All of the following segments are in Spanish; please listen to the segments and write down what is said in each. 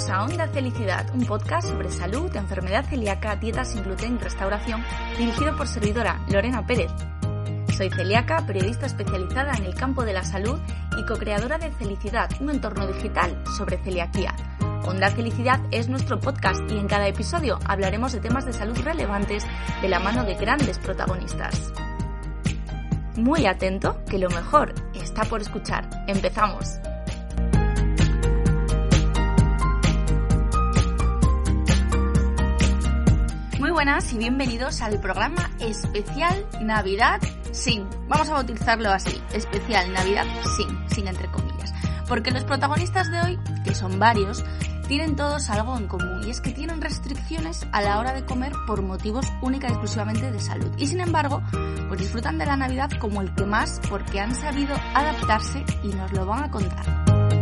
Bienvenidos a Onda Felicidad, un podcast sobre salud, enfermedad celíaca, dieta sin gluten y restauración, dirigido por servidora Lorena Pérez. Soy celíaca, periodista especializada en el campo de la salud y co-creadora de Felicidad, un entorno digital sobre celiaquía. Onda Felicidad es nuestro podcast y en cada episodio hablaremos de temas de salud relevantes de la mano de grandes protagonistas. Muy atento, que lo mejor está por escuchar. Empezamos. Buenas y bienvenidos al programa especial Navidad sin. Vamos a bautizarlo así, especial Navidad sin, sin entre comillas. Porque los protagonistas de hoy, que son varios, tienen todos algo en común y es que tienen restricciones a la hora de comer por motivos única y exclusivamente de salud. Y sin embargo, pues disfrutan de la Navidad como el que más porque han sabido adaptarse y nos lo van a contar.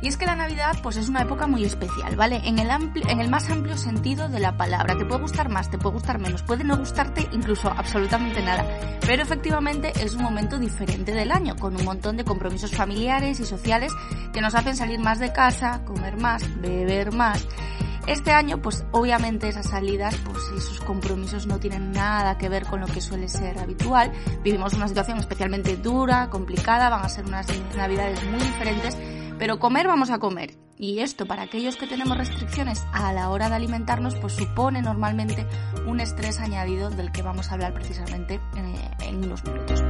Y es que la Navidad pues es una época muy especial, ¿vale? En el, en el más amplio sentido de la palabra. Te puede gustar más, te puede gustar menos, puede no gustarte incluso absolutamente nada. Pero efectivamente es un momento diferente del año, con un montón de compromisos familiares y sociales que nos hacen salir más de casa, comer más, beber más. Este año, pues obviamente esas salidas, pues esos compromisos no tienen nada que ver con lo que suele ser habitual. Vivimos una situación especialmente dura, complicada, van a ser unas navidades muy diferentes pero comer vamos a comer. Y esto para aquellos que tenemos restricciones a la hora de alimentarnos, pues supone normalmente un estrés añadido del que vamos a hablar precisamente eh, en unos minutos.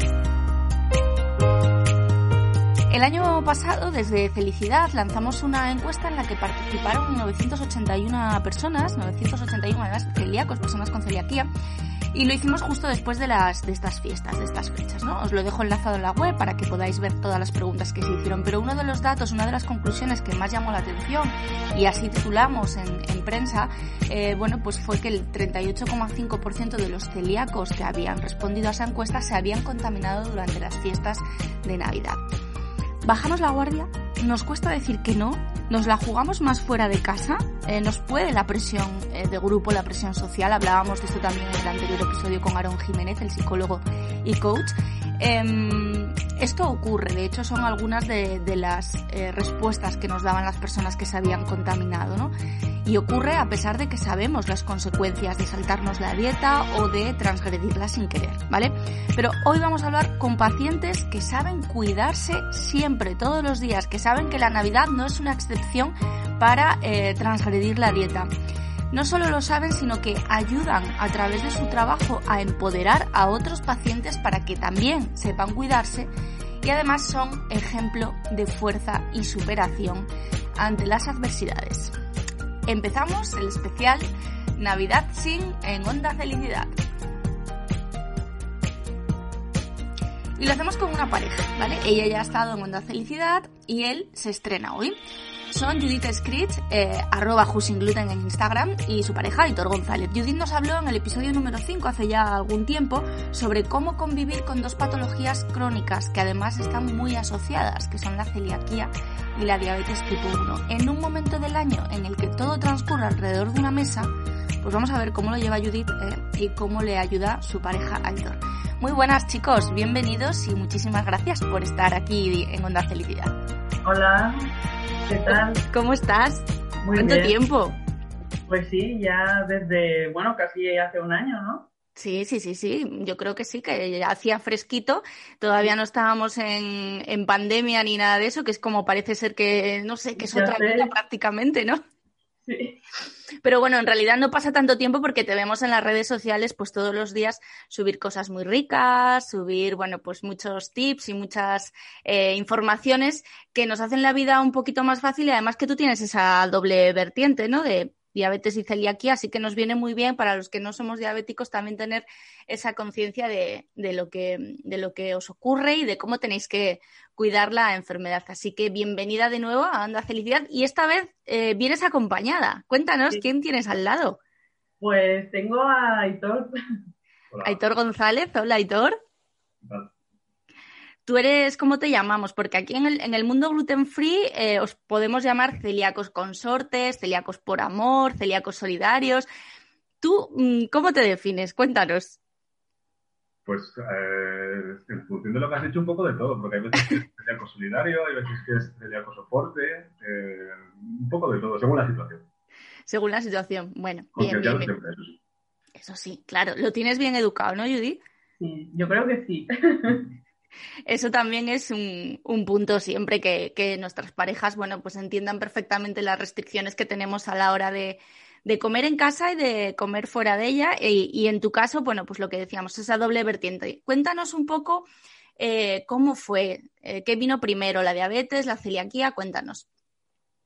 El año pasado, desde Felicidad, lanzamos una encuesta en la que participaron 981 personas, 981 además celíacos, personas con celiaquía, y lo hicimos justo después de, las, de estas fiestas, de estas fechas, ¿no? Os lo dejo enlazado en la web para que podáis ver todas las preguntas que se hicieron. Pero uno de los datos, una de las conclusiones que más llamó la atención, y así titulamos en, en prensa, eh, bueno, pues fue que el 38,5% de los celíacos que habían respondido a esa encuesta se habían contaminado durante las fiestas de Navidad. ¿Bajamos la guardia? ¿Nos cuesta decir que no? ¿Nos la jugamos más fuera de casa? Eh, ¿Nos puede la presión eh, de grupo, la presión social? Hablábamos de esto también en el anterior episodio con Aaron Jiménez, el psicólogo y coach. Em, esto ocurre, de hecho son algunas de, las eh, respuestas que nos daban las personas que se habían contaminado, ¿no? Y ocurre a pesar de que sabemos las consecuencias de saltarnos la dieta o de transgredirla sin querer, ¿vale? Pero hoy vamos a hablar con pacientes que saben cuidarse siempre, todos los días, que saben que la Navidad no es una excepción para eh, transgredir la dieta. No solo lo saben, sino que ayudan a través de su trabajo a empoderar a otros pacientes para que también sepan cuidarse y además son ejemplo de fuerza y superación ante las adversidades empezamos el especial Navidad Sin en Onda Felicidad. Y lo hacemos con una pareja, ¿vale? Ella ya ha estado en Onda Felicidad y él se estrena hoy. Son Judith Scritch, eh, arroba Gluten en Instagram, y su pareja, Aitor González. Judith nos habló en el episodio número 5, hace ya algún tiempo, sobre cómo convivir con dos patologías crónicas que además están muy asociadas, que son la celiaquía y la diabetes tipo 1. En un momento del año en el que todo transcurre alrededor de una mesa, pues vamos a ver cómo lo lleva Judith eh, y cómo le ayuda su pareja Aitor. Muy buenas chicos, bienvenidos y muchísimas gracias por estar aquí en Onda Felicidad. Hola, ¿qué tal? ¿Cómo estás? Muy ¿Cuánto tiempo? Pues sí, ya desde, bueno, casi hace un año, ¿no? Sí, sí, sí, sí. Yo creo que sí, que hacía fresquito. Todavía no estábamos en, en, pandemia ni nada de eso, que es como parece ser que, no sé, que es otra vida prácticamente, ¿no? Pero bueno, en realidad no pasa tanto tiempo porque te vemos en las redes sociales pues todos los días subir cosas muy ricas, subir, bueno, pues muchos tips y muchas eh, informaciones que nos hacen la vida un poquito más fácil y además que tú tienes esa doble vertiente, ¿no? De diabetes y celiaquía, así que nos viene muy bien para los que no somos diabéticos también tener esa conciencia de, lo que, de lo que os ocurre y de cómo tenéis que cuidar la enfermedad. Así que bienvenida de nuevo a Anda Felicidad y esta vez eh, vienes acompañada. Cuéntanos, ¿quién tienes al lado? Pues tengo a Aitor. Aitor González. Hola, Aitor. Tú eres, ¿cómo te llamamos? Porque aquí en el, en el mundo gluten free eh, os podemos llamar celíacos consortes, celíacos por amor, celíacos solidarios. ¿Tú mm, cómo te defines? Cuéntanos. Pues eh, en función de lo que has dicho, un poco de todo, porque hay veces que es celíaco solidario, hay veces que es celíaco soporte, eh, un poco de todo, según la situación. Según la situación, bueno. Bien, bien, Siempre, eso, sí. eso sí, claro. Lo tienes bien educado, ¿no, Judy? Sí, yo creo que sí. Eso también es un, un punto siempre que, que, nuestras parejas, bueno, pues entiendan perfectamente las restricciones que tenemos a la hora de, de comer en casa y de comer fuera de ella. Y, en tu caso, bueno, pues lo que decíamos, esa doble vertiente. Cuéntanos un poco eh, cómo fue, eh, qué vino primero, la diabetes, la celiaquía, cuéntanos.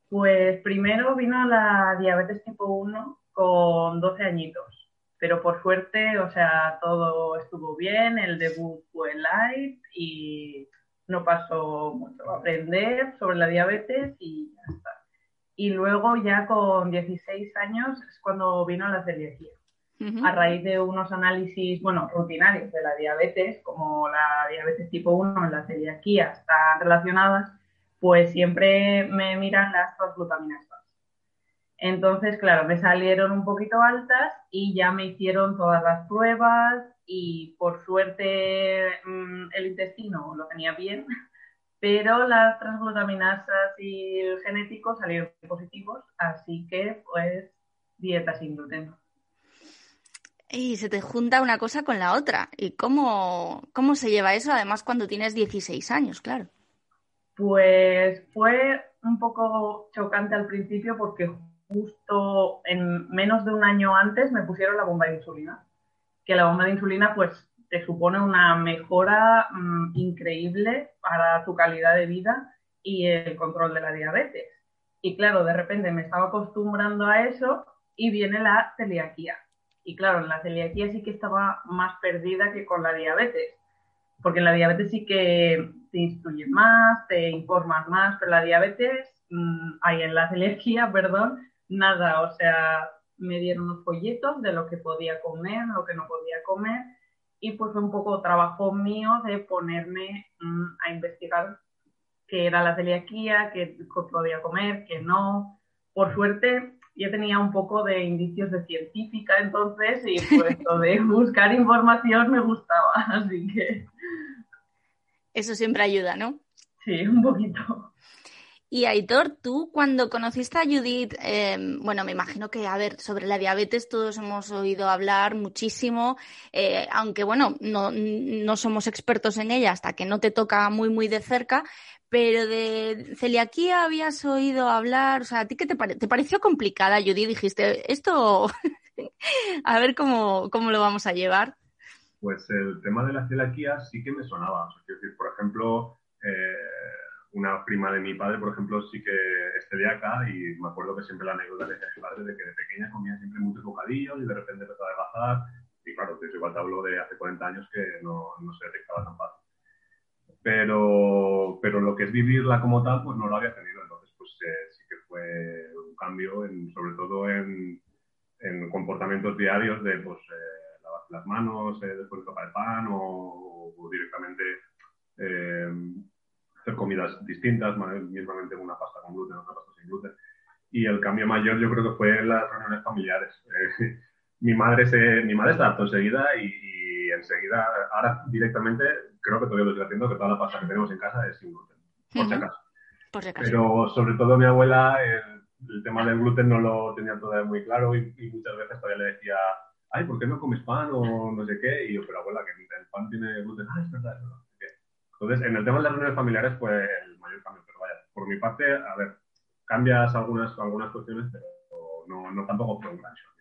Pues primero vino la diabetes tipo 1 con 12 añitos, pero por suerte, o sea, todo estuvo bien, el debut fue light y no pasó mucho. Aprender sobre la diabetes y ya está y luego ya con 16 años es cuando vino la celiaquía. A raíz de unos análisis, bueno, rutinarios de la diabetes, como la diabetes tipo 1 y la celiaquía están relacionadas, pues siempre me miran las transglutaminas Entonces, claro, me salieron un poquito altas y ya me hicieron todas las pruebas y por suerte mm, el intestino lo tenía bien, pero las transglutaminasas y el genético salieron positivos, así que pues dieta sin gluten. Y se te junta una cosa con la otra. ¿Y cómo, cómo se lleva eso? Además, cuando tienes 16 años, claro. Pues fue un poco chocante al principio porque justo en menos de un año antes me pusieron la bomba de insulina. Que la bomba de insulina, pues te supone una mejora mm, increíble para tu calidad de vida y el control de la diabetes. Y claro, de repente me estaba acostumbrando a eso y viene la celiaquía. Y claro, en la celiaquía sí que estaba más perdida que con la diabetes, porque en la diabetes sí que te instruyen más, te informan más, pero la diabetes, mmm, hay en la celiaquía, perdón, nada, o sea, me dieron unos folletos de lo que podía comer, lo que no podía comer, y pues fue un poco trabajo mío de ponerme mm, a investigar qué era la celiaquía, qué podía comer, qué no. Por suerte ya tenía un poco de indicios de científica entonces y pues lo de buscar información me gustaba, así que... Eso siempre ayuda, ¿no? Sí, un poquito. Y Aitor, tú cuando conociste a Judith, em, bueno, me imagino que, a ver, sobre la diabetes todos hemos oído hablar muchísimo, eh, aunque bueno, no, no, somos expertos en ella hasta que no te toca muy, muy de cerca, pero de celiaquía habías oído hablar, o sea, ¿a ti qué te, pareció complicada, Judith? Dijiste, esto, a ver cómo, cómo lo vamos a llevar. Pues el tema de la celiaquía sí que me sonaba, o decir, por ejemplo, eh una prima de mi padre, por ejemplo, sí que es celíaca y me acuerdo que siempre la anécdota de mi padre de que de pequeña comía siempre muchos bocadillos y de repente empezó a bajar. Y claro, pues igual te hablo de hace 40 años que no, no se detectaba tan fácil. Pero, pero lo que es vivirla como tal, pues no lo había tenido. Entonces, pues eh, sí que fue un cambio, en, sobre todo en, en comportamientos diarios de pues, eh, lavarse las manos eh, después de tocar el pan o, o directamente hacer comidas distintas, mismamente una pasta con gluten, otra pasta sin gluten. Y el cambio mayor yo creo que fue en las reuniones familiares. Eh, mi, madre se, mi madre se adaptó enseguida y, enseguida, ahora directamente, creo que todavía lo estoy haciendo, que toda la pasta que tenemos en casa es sin gluten, por, si, acaso. por si acaso. Pero sobre todo mi abuela, el, tema del gluten no lo tenía todavía muy claro y, muchas veces todavía le decía, ay, ¿por qué no comes pan o no sé qué? Y yo, pero abuela, que el pan tiene gluten. Ah, es verdad, es verdad. Entonces, en el tema de las reuniones familiares fue el mayor cambio, pero vaya, por mi parte, a ver, cambias algunas, algunas cuestiones, pero no, no tampoco fue un gran shock.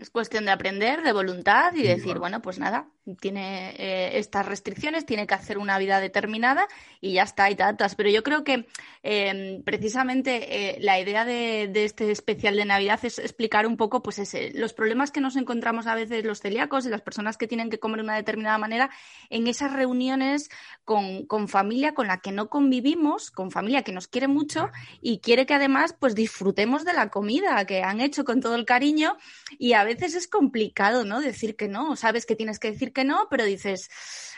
Es cuestión de aprender, de voluntad y decir, bueno, pues nada, tiene eh, estas restricciones, tiene que hacer una vida determinada y ya está, y tantas. Pero yo creo que em, precisamente eh, la idea de, este especial de Navidad es explicar un poco pues ese, los problemas que nos encontramos a veces los celíacos y las personas que tienen que comer de una determinada manera en esas reuniones con, con, familia con la que no convivimos, con familia que nos quiere mucho y quiere que además pues disfrutemos de la comida que han hecho con todo el cariño y a veces es complicado, ¿no? Decir que no, sabes que tienes que decir que no, pero dices,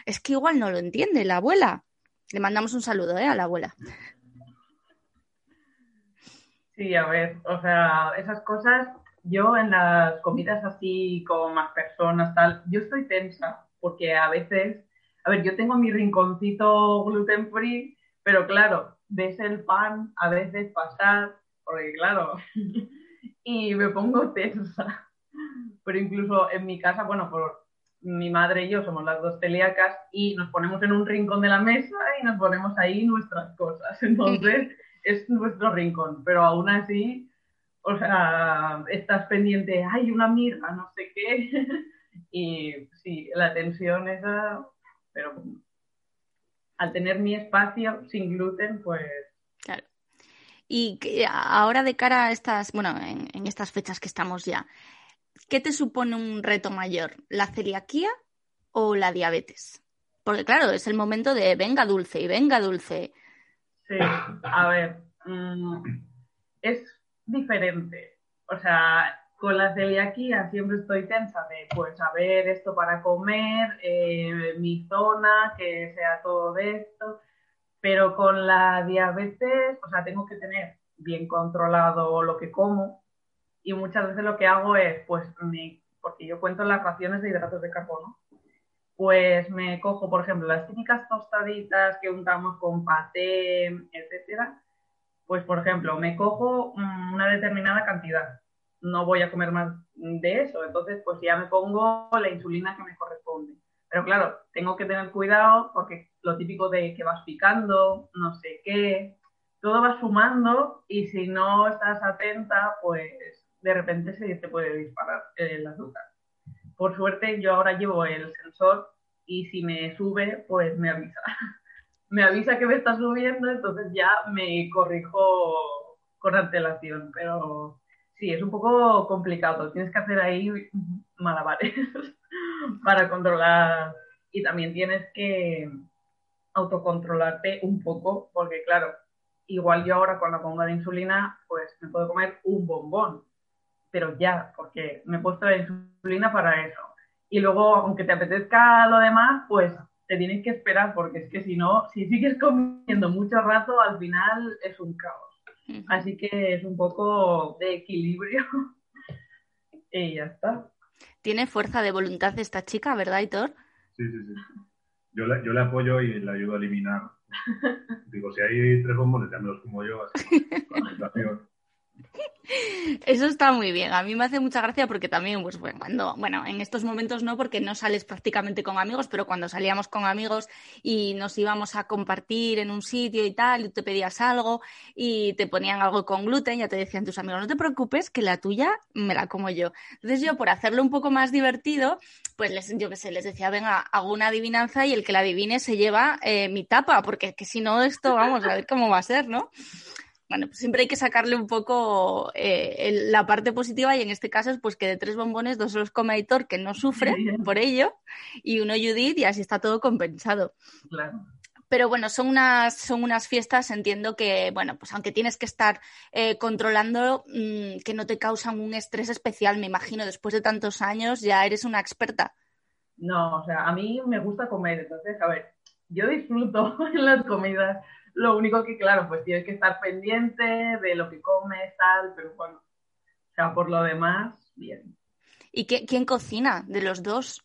es que igual no lo entiende la abuela. Le mandamos un saludo ¿eh? a la abuela. Sí, a ver, o sea, esas cosas, yo en las comidas así con más personas, tal, yo estoy tensa. porque a veces, a ver, yo tengo mi rinconcito gluten free, pero claro, ves el pan a veces pasar, porque claro, y me pongo tensa. Pero incluso en mi casa, bueno, por mi madre y yo somos las dos celíacas y nos ponemos en un rincón de la mesa y nos ponemos ahí nuestras cosas. Entonces, es nuestro rincón, pero aún así, o sea, estás pendiente, hay una mirra, no sé qué. y sí, la tensión esa, pero al tener mi espacio sin gluten, pues Claro. Y ahora de cara a estas, bueno, en, en, estas fechas que estamos ya, ¿qué te supone un reto mayor? ¿La celiaquía o la diabetes? Porque claro, es el momento de venga dulce y venga dulce. Sí, a ver, mmm, es diferente. O sea, con la celiaquía siempre estoy tensa de, pues, saber esto para comer, eh, mi zona, que sea todo esto. Pero con la diabetes, o sea, tengo que tener bien controlado lo que como y muchas veces lo que hago es, pues, me, porque yo cuento las raciones de hidratos de carbono, pues me cojo, por ejemplo, las típicas tostaditas que untamos con paté, etcétera, pues, por ejemplo, me cojo una determinada cantidad, no voy a comer más de eso, entonces, pues ya me pongo la insulina que me corresponde. Pero claro, tengo que tener cuidado porque lo típico de que vas picando, no sé qué, todo va sumando y si no estás atenta, pues de repente se te puede disparar el azúcar. Por suerte yo ahora llevo el sensor y si me sube, pues me avisa. me avisa que me está subiendo, entonces ya me corrijo con antelación. Pero sí, es un poco complicado. Tienes que hacer ahí malabares para controlar y también tienes que autocontrolarte un poco porque claro, igual yo ahora con la bomba de insulina pues me puedo comer un bombón, pero ya, porque me he puesto la insulina para eso. Y luego, aunque te apetezca lo demás, pues te tienes que esperar porque es que si no, si sigues comiendo mucho rato, al final es un caos. Así que es un poco de equilibrio y ya está. Tiene fuerza de voluntad esta chica, ¿verdad, Hitor? Sí, sí, sí. Yo le, yo le apoyo y le ayudo a eliminar. Digo, si hay tres bombones, ya me los como yo, así, la. Eso está muy bien. A mí me hace mucha gracia porque también, pues bueno, cuando, bueno, en estos momentos no, porque no sales prácticamente con amigos, pero cuando salíamos con amigos y nos íbamos a compartir en un sitio y tal, y te pedías algo y te ponían algo con gluten, ya te decían tus amigos, no te preocupes, que la tuya me la como yo. Entonces yo, por hacerlo un poco más divertido, pues les, yo qué sé, les decía, venga, hago una adivinanza y el que la adivine se lleva eh, mi tapa, porque que si no esto, vamos a ver cómo va a ser, ¿no? Bueno, pues siempre hay que sacarle un poco eh, el, la parte positiva y en este caso es pues que de tres bombones, dos los come Aitor, que no sufre por ello, y uno Judith y así está todo compensado. Claro. Pero bueno, son unas, son unas fiestas, entiendo que, bueno, pues aunque tienes que estar eh, controlando, mmm, que no te causan un estrés especial, me imagino, después de tantos años ya eres una experta. No, o sea, a mí me gusta comer, entonces, a ver, yo disfruto en las comidas, lo único que, claro, pues tienes que estar pendiente de lo que comes, tal, pero bueno, o sea, por lo demás, bien. ¿Y qué, quién cocina de los dos?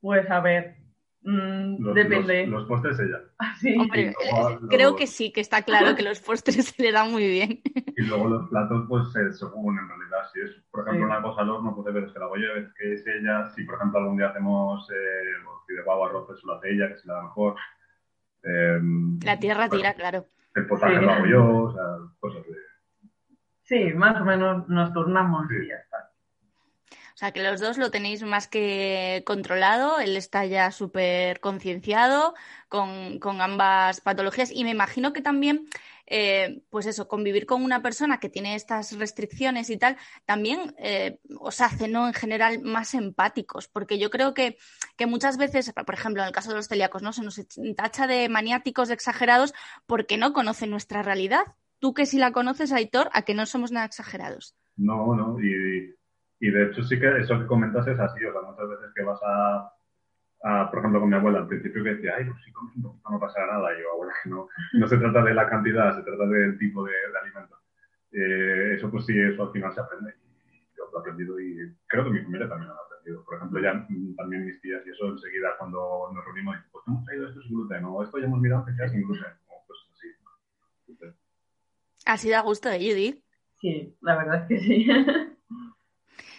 Pues a ver, mmm, Los, depende. Los, los postres ella. Sí. Hombre, luego- eh, creo luego- que sí, que está claro que los postres se le dan muy bien. Y luego los platos, pues eh, según en realidad. Si es, por ejemplo, Sí. una cosa al horno, pues ver es que la voy a es que es ella. Si, por ejemplo, algún día hacemos eh, de pavo arroz, pues lo hace ella, que se la da mejor. Eh, La tierra bueno, tira, claro. El potaje Sí. lo hago yo, o sea, cosas de. Sí, más o menos nos turnamos Sí. y ya está. O sea, que los dos lo tenéis más que controlado, él está ya súper concienciado con, con ambas patologías y me imagino que también, eh, pues eso, convivir con una persona que tiene estas restricciones y tal, también eh, os hace, ¿no? En general, más empáticos, porque yo creo que, que muchas veces, por ejemplo, en el caso de los celíacos, ¿no? Se nos tacha de maniáticos, de exagerados, porque no conocen nuestra realidad. Tú que si la conoces, Aitor, a que no somos nada exagerados. No, no, y, y de hecho sí que eso que comentas es así, o sea, muchas veces que vas a, a, por ejemplo, con mi abuela al principio que decía, ay, pues si comes un poquito no pasará nada, y yo, abuela, que no, no se trata de la cantidad, se trata del tipo de, de alimento. Eh, eso pues sí, eso al final se aprende. Y yo lo he aprendido y creo que mi familia también lo ha aprendido. Por ejemplo, ya también mis tías y eso enseguida cuando nos reunimos, pues hemos traído esto sin gluten o esto ya hemos mirado que sea sin gluten o cosas así. Así da gusto, ¿eh, Judith? Sí, la verdad es que sí.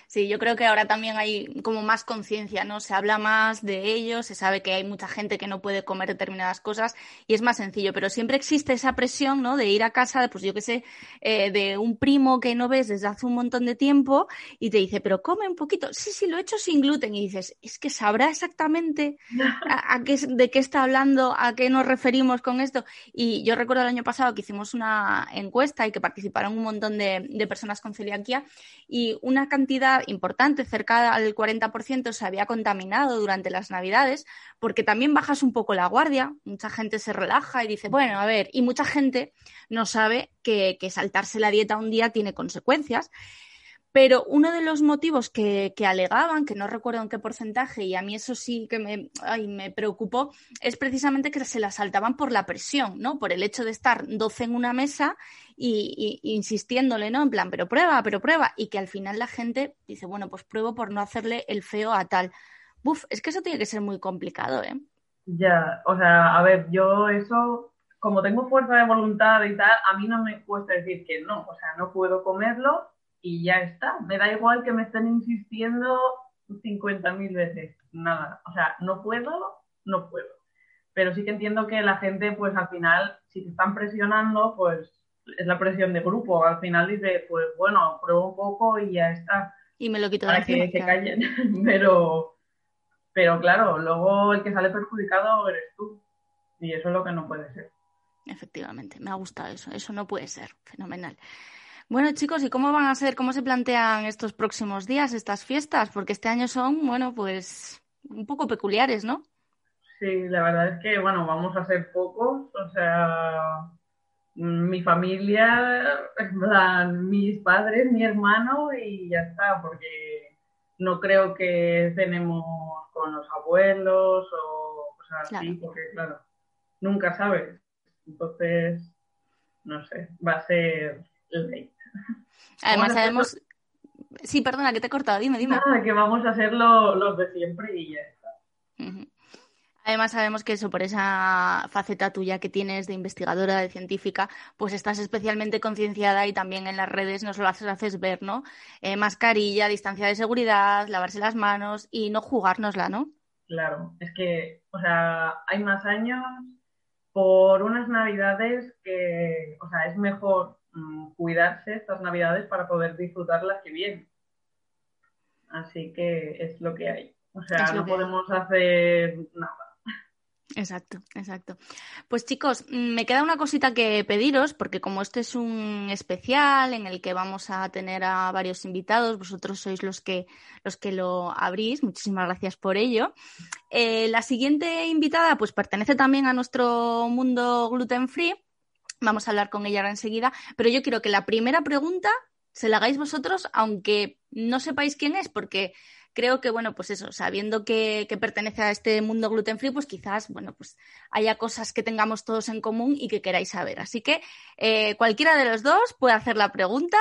Sí, yo creo que ahora también hay como más conciencia, ¿no? Se habla más de ello, se sabe que hay mucha gente que no puede comer determinadas cosas y es más sencillo, pero siempre existe esa presión, ¿no? De ir a casa, pues yo qué sé, eh, de un primo que no ves desde hace un montón de tiempo y te dice, pero come un poquito. Sí, sí, lo he hecho sin gluten y dices, es que sabrá exactamente a, qué, de qué está hablando, a qué nos referimos con esto. Y yo recuerdo el año pasado que hicimos una encuesta y que participaron un montón de, de personas con celiaquía y una cantidad importante, cerca del 40%, se había contaminado durante las Navidades, porque también bajas un poco la guardia, mucha gente se relaja y dice, bueno, a ver, y mucha gente no sabe que, saltarse la dieta un día tiene consecuencias. Pero uno de los motivos que, alegaban, que no recuerdo en qué porcentaje, y a mí eso sí que me, me preocupó, es precisamente que se la saltaban por la presión, ¿no? Por el hecho de estar 12 en una mesa y, insistiéndole, ¿no? En plan, pero prueba, pero prueba. Y que al final la gente dice, bueno, pues pruebo por no hacerle el feo a tal. Buf, es que eso tiene que ser muy complicado, ¿eh? Ya, o sea, a ver, yo eso, como tengo fuerza de voluntad y tal, a mí no me cuesta decir que no, o sea, no puedo comerlo y ya está. Me da igual que me estén insistiendo 50.000 veces. Nada. O sea, no puedo, no puedo. Pero sí que entiendo que la gente, pues al final, si te están presionando, pues es la presión de grupo. Al final dice, pues bueno, pruebo un poco y ya está. Y me lo quito de Para que se callen. pero, pero claro, luego el que sale perjudicado eres tú. Y eso es lo que no puede ser. Efectivamente, me ha gustado eso. Eso no puede ser. Fenomenal. Bueno, chicos, ¿y cómo van a ser, cómo se plantean estos próximos días, estas fiestas? Porque este año son, bueno, pues un poco peculiares, ¿no? Sí, la verdad es que, bueno, vamos a ser pocos, o sea, mi familia, mis padres, mi hermano y ya está, porque no creo que cenemos con los abuelos o cosas así, porque claro, nunca sabes. Entonces, no sé, va a ser Además, sabemos. Sí, perdona, que te he cortado, dime, dime. Nada, que vamos a hacer los de siempre y ya está. Además, sabemos que eso, por esa faceta tuya que tienes de investigadora, de científica, pues estás especialmente concienciada y también en las redes nos lo haces, ver, ¿no? Eh, mascarilla, distancia de seguridad, lavarse las manos y no jugárnosla, ¿no? Claro, es que, o sea, hay más años por unas navidades que, o sea, es mejor cuidarse estas navidades para poder disfrutarlas que bien. Así que es lo que hay. O sea, no podemos hacer nada. Exacto, exacto. Pues chicos, mm, me queda una cosita que pediros, porque como este es un especial en el que vamos a tener a varios invitados, vosotros sois los que, los que lo abrís, muchísimas gracias por ello. Eh, la siguiente invitada, pues pertenece también a nuestro mundo gluten free Vamos a hablar con ella ahora enseguida, pero yo quiero que la primera pregunta se la hagáis vosotros, aunque no sepáis quién es, porque creo que, bueno, pues eso, sabiendo que, pertenece a este mundo gluten free, pues quizás, bueno, pues haya cosas que tengamos todos en común y que queráis saber. Así que eh, cualquiera de los dos puede hacer la pregunta,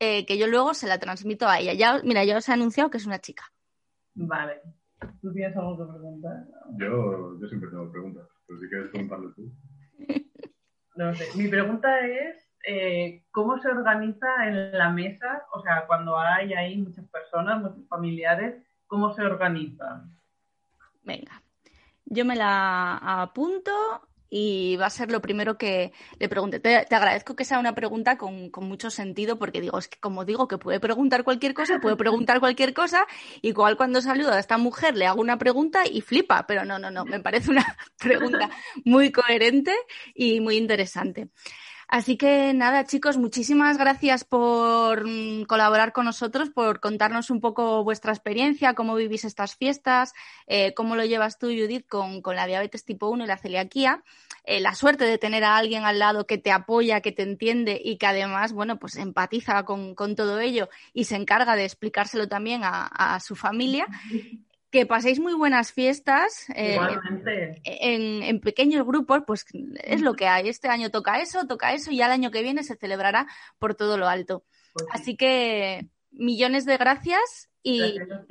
eh, que yo luego se la transmito a ella. Ya, mira, ya os he anunciado que es una chica. Vale. ¿Tú tienes alguna pregunta? Yo, yo siempre tengo preguntas, pero si quieres preguntarle tú. No sé. Mi pregunta es, eh, ¿cómo se organiza en la mesa? O sea, cuando hay ahí muchas personas, muchos familiares, ¿cómo se organiza? Venga, yo me la apunto y va a ser lo primero que le pregunte. Te, agradezco que sea una pregunta con, mucho sentido porque digo, es que como digo que puede preguntar cualquier cosa, puede preguntar cualquier cosa, igual cuando saludo a esta mujer le hago una pregunta y flipa, pero no, no, no, me parece una pregunta muy coherente y muy interesante. Así que nada, chicos, muchísimas gracias por mm, colaborar con nosotros, por contarnos un poco vuestra experiencia, cómo vivís estas fiestas, eh, cómo lo llevas tú, Judith, con, la diabetes tipo 1 y la celiaquía. Eh, la suerte de tener a alguien al lado que te apoya, que te entiende y que además, bueno, pues empatiza con, todo ello y se encarga de explicárselo también a, a su familia que paséis muy buenas fiestas eh, en, pequeños grupos, pues es lo que hay. Este año toca eso, toca eso y ya el año que viene se celebrará por todo lo alto. Pues Así que millones de gracias y, Gracias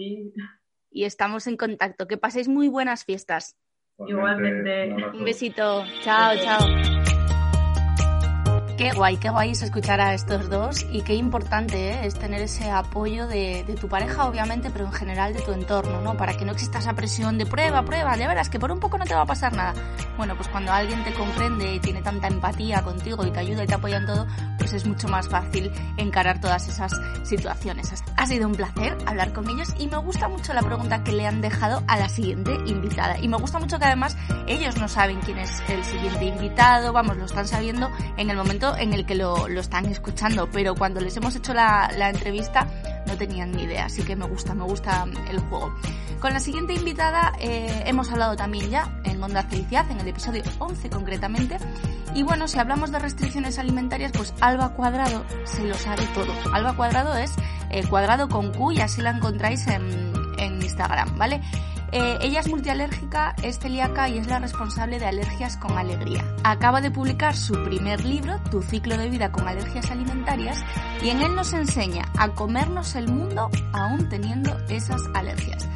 y estamos en contacto. Que paséis muy buenas fiestas. Igualmente. Un besito. Chao, chao. Qué guay, qué guay es escuchar a estos dos y qué importante ¿eh? es tener ese apoyo de, tu pareja, obviamente, pero en general de tu entorno, ¿no? Para que no exista esa presión de prueba, prueba, de veras, que por un poco no te va a pasar nada. Bueno, pues cuando alguien te comprende y tiene tanta empatía contigo y te ayuda y te apoya en todo, pues es mucho más fácil encarar todas esas situaciones. Ha sido un placer hablar con ellos y me gusta mucho la pregunta que le han dejado a la siguiente invitada. Y me gusta mucho que además ellos no saben quién es el siguiente invitado, vamos, lo están sabiendo en el momento en el que lo, lo están escuchando, pero cuando les hemos hecho la, la entrevista no tenían ni idea, así que me gusta, me gusta el juego. Con la siguiente invitada eh, hemos hablado también ya en Onda Felicidad, en el episodio 11 concretamente. Y bueno, si hablamos de restricciones alimentarias, pues Alba Cuadrado se lo sabe todo. Alba Cuadrado es eh, cuadrado con Q y así la encontráis en, en Instagram, ¿vale? Eh, ella es multialérgica, es celíaca y es la responsable de Alergias con Alegría. Acaba de publicar su primer libro, Tu ciclo de vida con alergias alimentarias, y en él nos enseña a comernos el mundo aún teniendo esas alergias.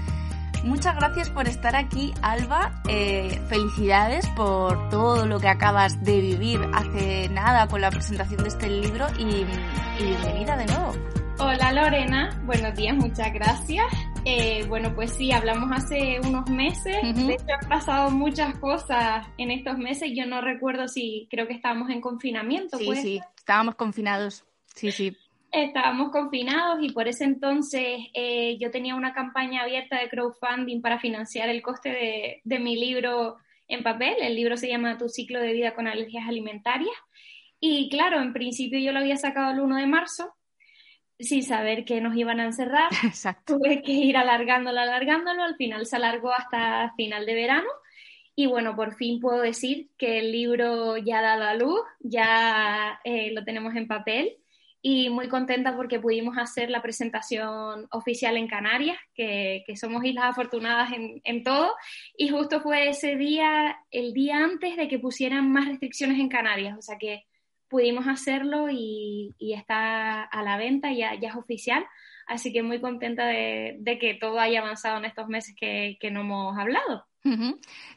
Muchas gracias por estar aquí, Alba. Eh, felicidades por todo lo que acabas de vivir hace nada con la presentación de este libro y, y bienvenida de nuevo. Hola Lorena, buenos días, muchas gracias. Eh, bueno, pues sí, hablamos hace unos meses. Ujú. De hecho, han pasado muchas cosas en estos meses. Yo no recuerdo si creo que estábamos en confinamiento. Sí, pues. sí, estábamos confinados. Sí, sí. Estábamos confinados y por ese entonces eh, yo tenía una campaña abierta de crowdfunding para financiar el coste de, de mi libro en papel. El libro se llama Tu ciclo de vida con alergias alimentarias. Y claro, en principio yo lo había sacado el 1 de marzo sin saber que nos iban a encerrar. Exacto. Tuve que ir alargándolo, alargándolo. Al final se alargó hasta final de verano. Y bueno, por fin puedo decir que el libro ya ha dado a luz, ya eh, lo tenemos en papel y muy contenta porque pudimos hacer la presentación oficial en Canarias, que, que somos islas afortunadas en, en, todo, y justo fue ese día, el día antes de que pusieran más restricciones en Canarias, o sea que pudimos hacerlo y, está a la venta, ya, ya es oficial, así que muy contenta de, de que todo haya avanzado en estos meses que, que no hemos hablado.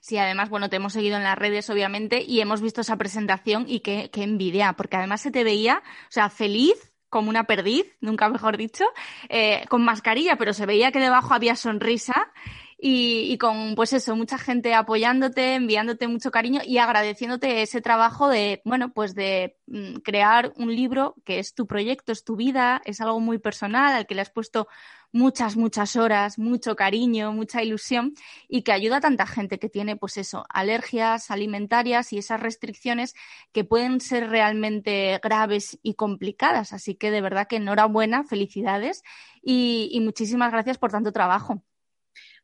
Sí, además, bueno, te hemos seguido en las redes, obviamente, y hemos visto esa presentación y qué, qué envidia, porque además se te veía, o sea, feliz, como una perdiz, nunca mejor dicho, eh, con mascarilla, pero se veía que debajo había sonrisa y, y, con, pues eso, mucha gente apoyándote, enviándote mucho cariño y agradeciéndote ese trabajo de, bueno, pues de mm, crear un libro que es tu proyecto, es tu vida, es algo muy personal al que le has puesto muchas, muchas horas, mucho cariño, mucha ilusión y que ayuda a tanta gente que tiene, pues eso, alergias alimentarias y esas restricciones que pueden ser realmente graves y complicadas. Así que de verdad que enhorabuena, felicidades y, y muchísimas gracias por tanto trabajo.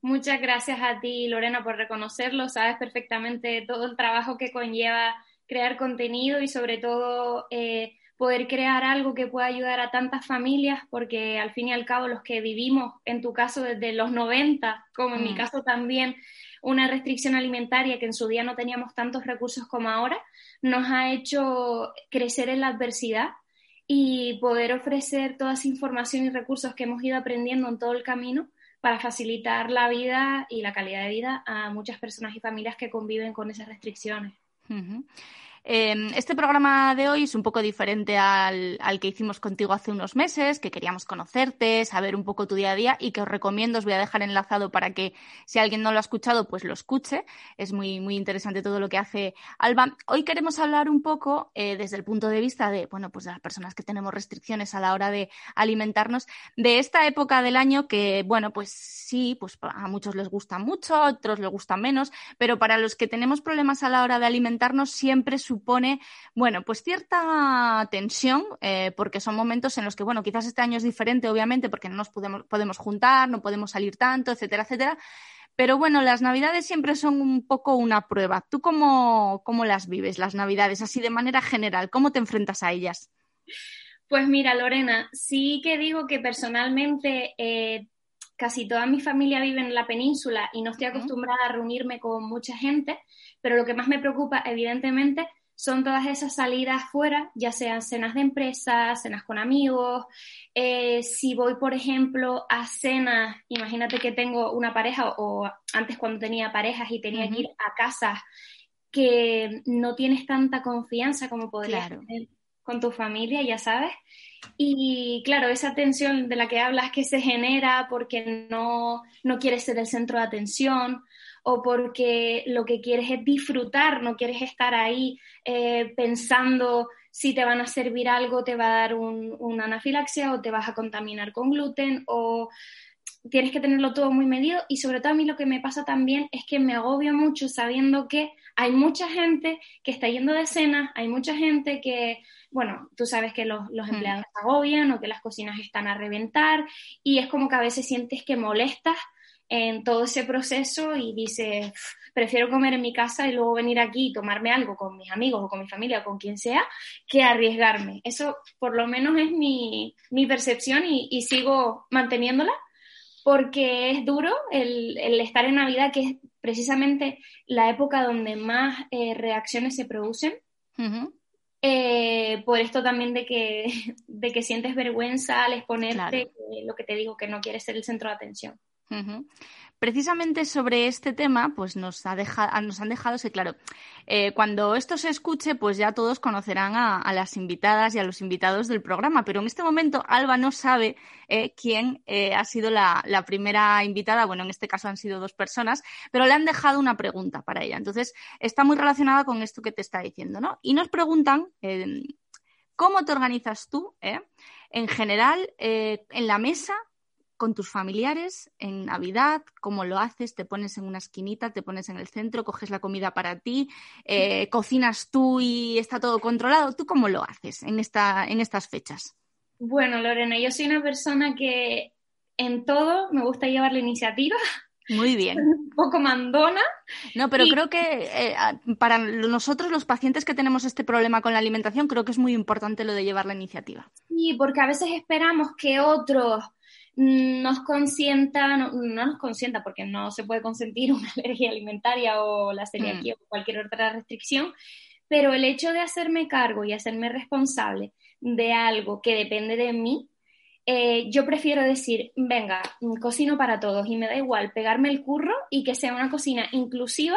Muchas gracias a ti, Lorena, por reconocerlo. Sabes perfectamente todo el trabajo que conlleva crear contenido y sobre todo eh, poder crear algo que pueda ayudar a tantas familias, porque al fin y al cabo los que vivimos, en tu caso desde los 90, como en mm. mi caso también, una restricción alimentaria que en su día no teníamos tantos recursos como ahora, nos ha hecho crecer en la adversidad y poder ofrecer toda esa información y recursos que hemos ido aprendiendo en todo el camino para facilitar la vida y la calidad de vida a muchas personas y familias que conviven con esas restricciones. Este programa de hoy es un poco diferente al, al, que hicimos contigo hace unos meses, que queríamos conocerte, saber un poco tu día a día y que os recomiendo, os voy a dejar enlazado para que si alguien no lo ha escuchado, pues lo escuche. Es muy, muy interesante todo lo que hace Alba. Hoy queremos hablar un poco eh, desde el punto de vista de, bueno, pues de las personas que tenemos restricciones a la hora de alimentarnos, de esta época del año que, bueno, pues sí, pues a muchos les gusta mucho, a otros les gusta menos, pero para los que tenemos problemas a la hora de alimentarnos siempre su supone, bueno, pues cierta tensión, eh, porque son momentos en los que, bueno, quizás este año es diferente, obviamente, porque no nos podemos, podemos juntar, no podemos salir tanto, etcétera, etcétera. Pero bueno, las navidades siempre son un poco una prueba. ¿Tú cómo, cómo las vives, las navidades, así de manera general? ¿Cómo te enfrentas a ellas? Pues mira, Lorena, sí que digo que personalmente eh, casi toda mi familia vive en la península y no estoy acostumbrada a reunirme con mucha gente, pero lo que más me preocupa, evidentemente, son todas esas salidas fuera, ya sean cenas de empresa, cenas con amigos. Eh, si voy, por ejemplo, a cenas, imagínate que tengo una pareja o antes cuando tenía parejas y tenía que ir a casas que no tienes tanta confianza como podrías tener con tu familia, ya sabes. Y claro, esa tensión de la que hablas que se genera porque no, no quieres ser el centro de atención o porque lo que quieres es disfrutar, no quieres estar ahí eh, pensando si te van a servir algo, te va a dar una anafilaxia o te vas a contaminar con gluten o tienes que tenerlo todo muy medido y sobre todo a mí lo que me pasa también es que me agobio mucho sabiendo que hay mucha gente que está yendo de cena, hay mucha gente que, bueno, tú sabes que los, los mm. empleados agobian o que las cocinas están a reventar y es como que a veces sientes que molestas en todo ese proceso y dices, prefiero comer en mi casa y luego venir aquí y tomarme algo con mis amigos o con mi familia o con quien sea, que arriesgarme. Eso por lo menos es mi, percepción y, sigo manteniéndola porque es duro el, estar en Navidad, que es precisamente la época donde más eh, reacciones se producen. Eh, por esto también de que, de que sientes vergüenza al exponerte, lo que te digo, que no quieres ser el centro de atención. Precisamente sobre este tema, pues nos, ha nos han dejado, sí, claro, eh, cuando esto se escuche, pues ya todos conocerán a, las invitadas y a los invitados del programa, pero en este momento Alba no sabe eh, quién eh, ha sido la, primera invitada, bueno, en este caso han sido dos personas, pero le han dejado una pregunta para ella. Entonces, está muy relacionada con esto que te está diciendo, ¿no? Y nos preguntan, ¿cómo te organizas tú, en general, en la mesa con tus familiares en Navidad, cómo lo haces, te pones en una esquinita, te pones en el centro, coges la comida para ti, eh, cocinas tú y está todo controlado. ¿Tú cómo lo haces en, esta, en estas fechas? Bueno, Lorena, yo soy una persona que en todo me gusta llevar la iniciativa. Muy bien. Un poco mandona. No, pero creo que eh, para nosotros, los pacientes que tenemos este problema con la alimentación, creo que es muy importante lo de llevar la iniciativa. Sí, porque a veces esperamos que otros nos consienta, no, nos consienta porque no se puede consentir una alergia alimentaria o la celiaquía mm. o cualquier otra restricción, pero el hecho de hacerme cargo y hacerme responsable de algo que depende de mí, eh, yo prefiero decir, venga, cocino para todos y me da igual pegarme el curro y que sea una cocina inclusiva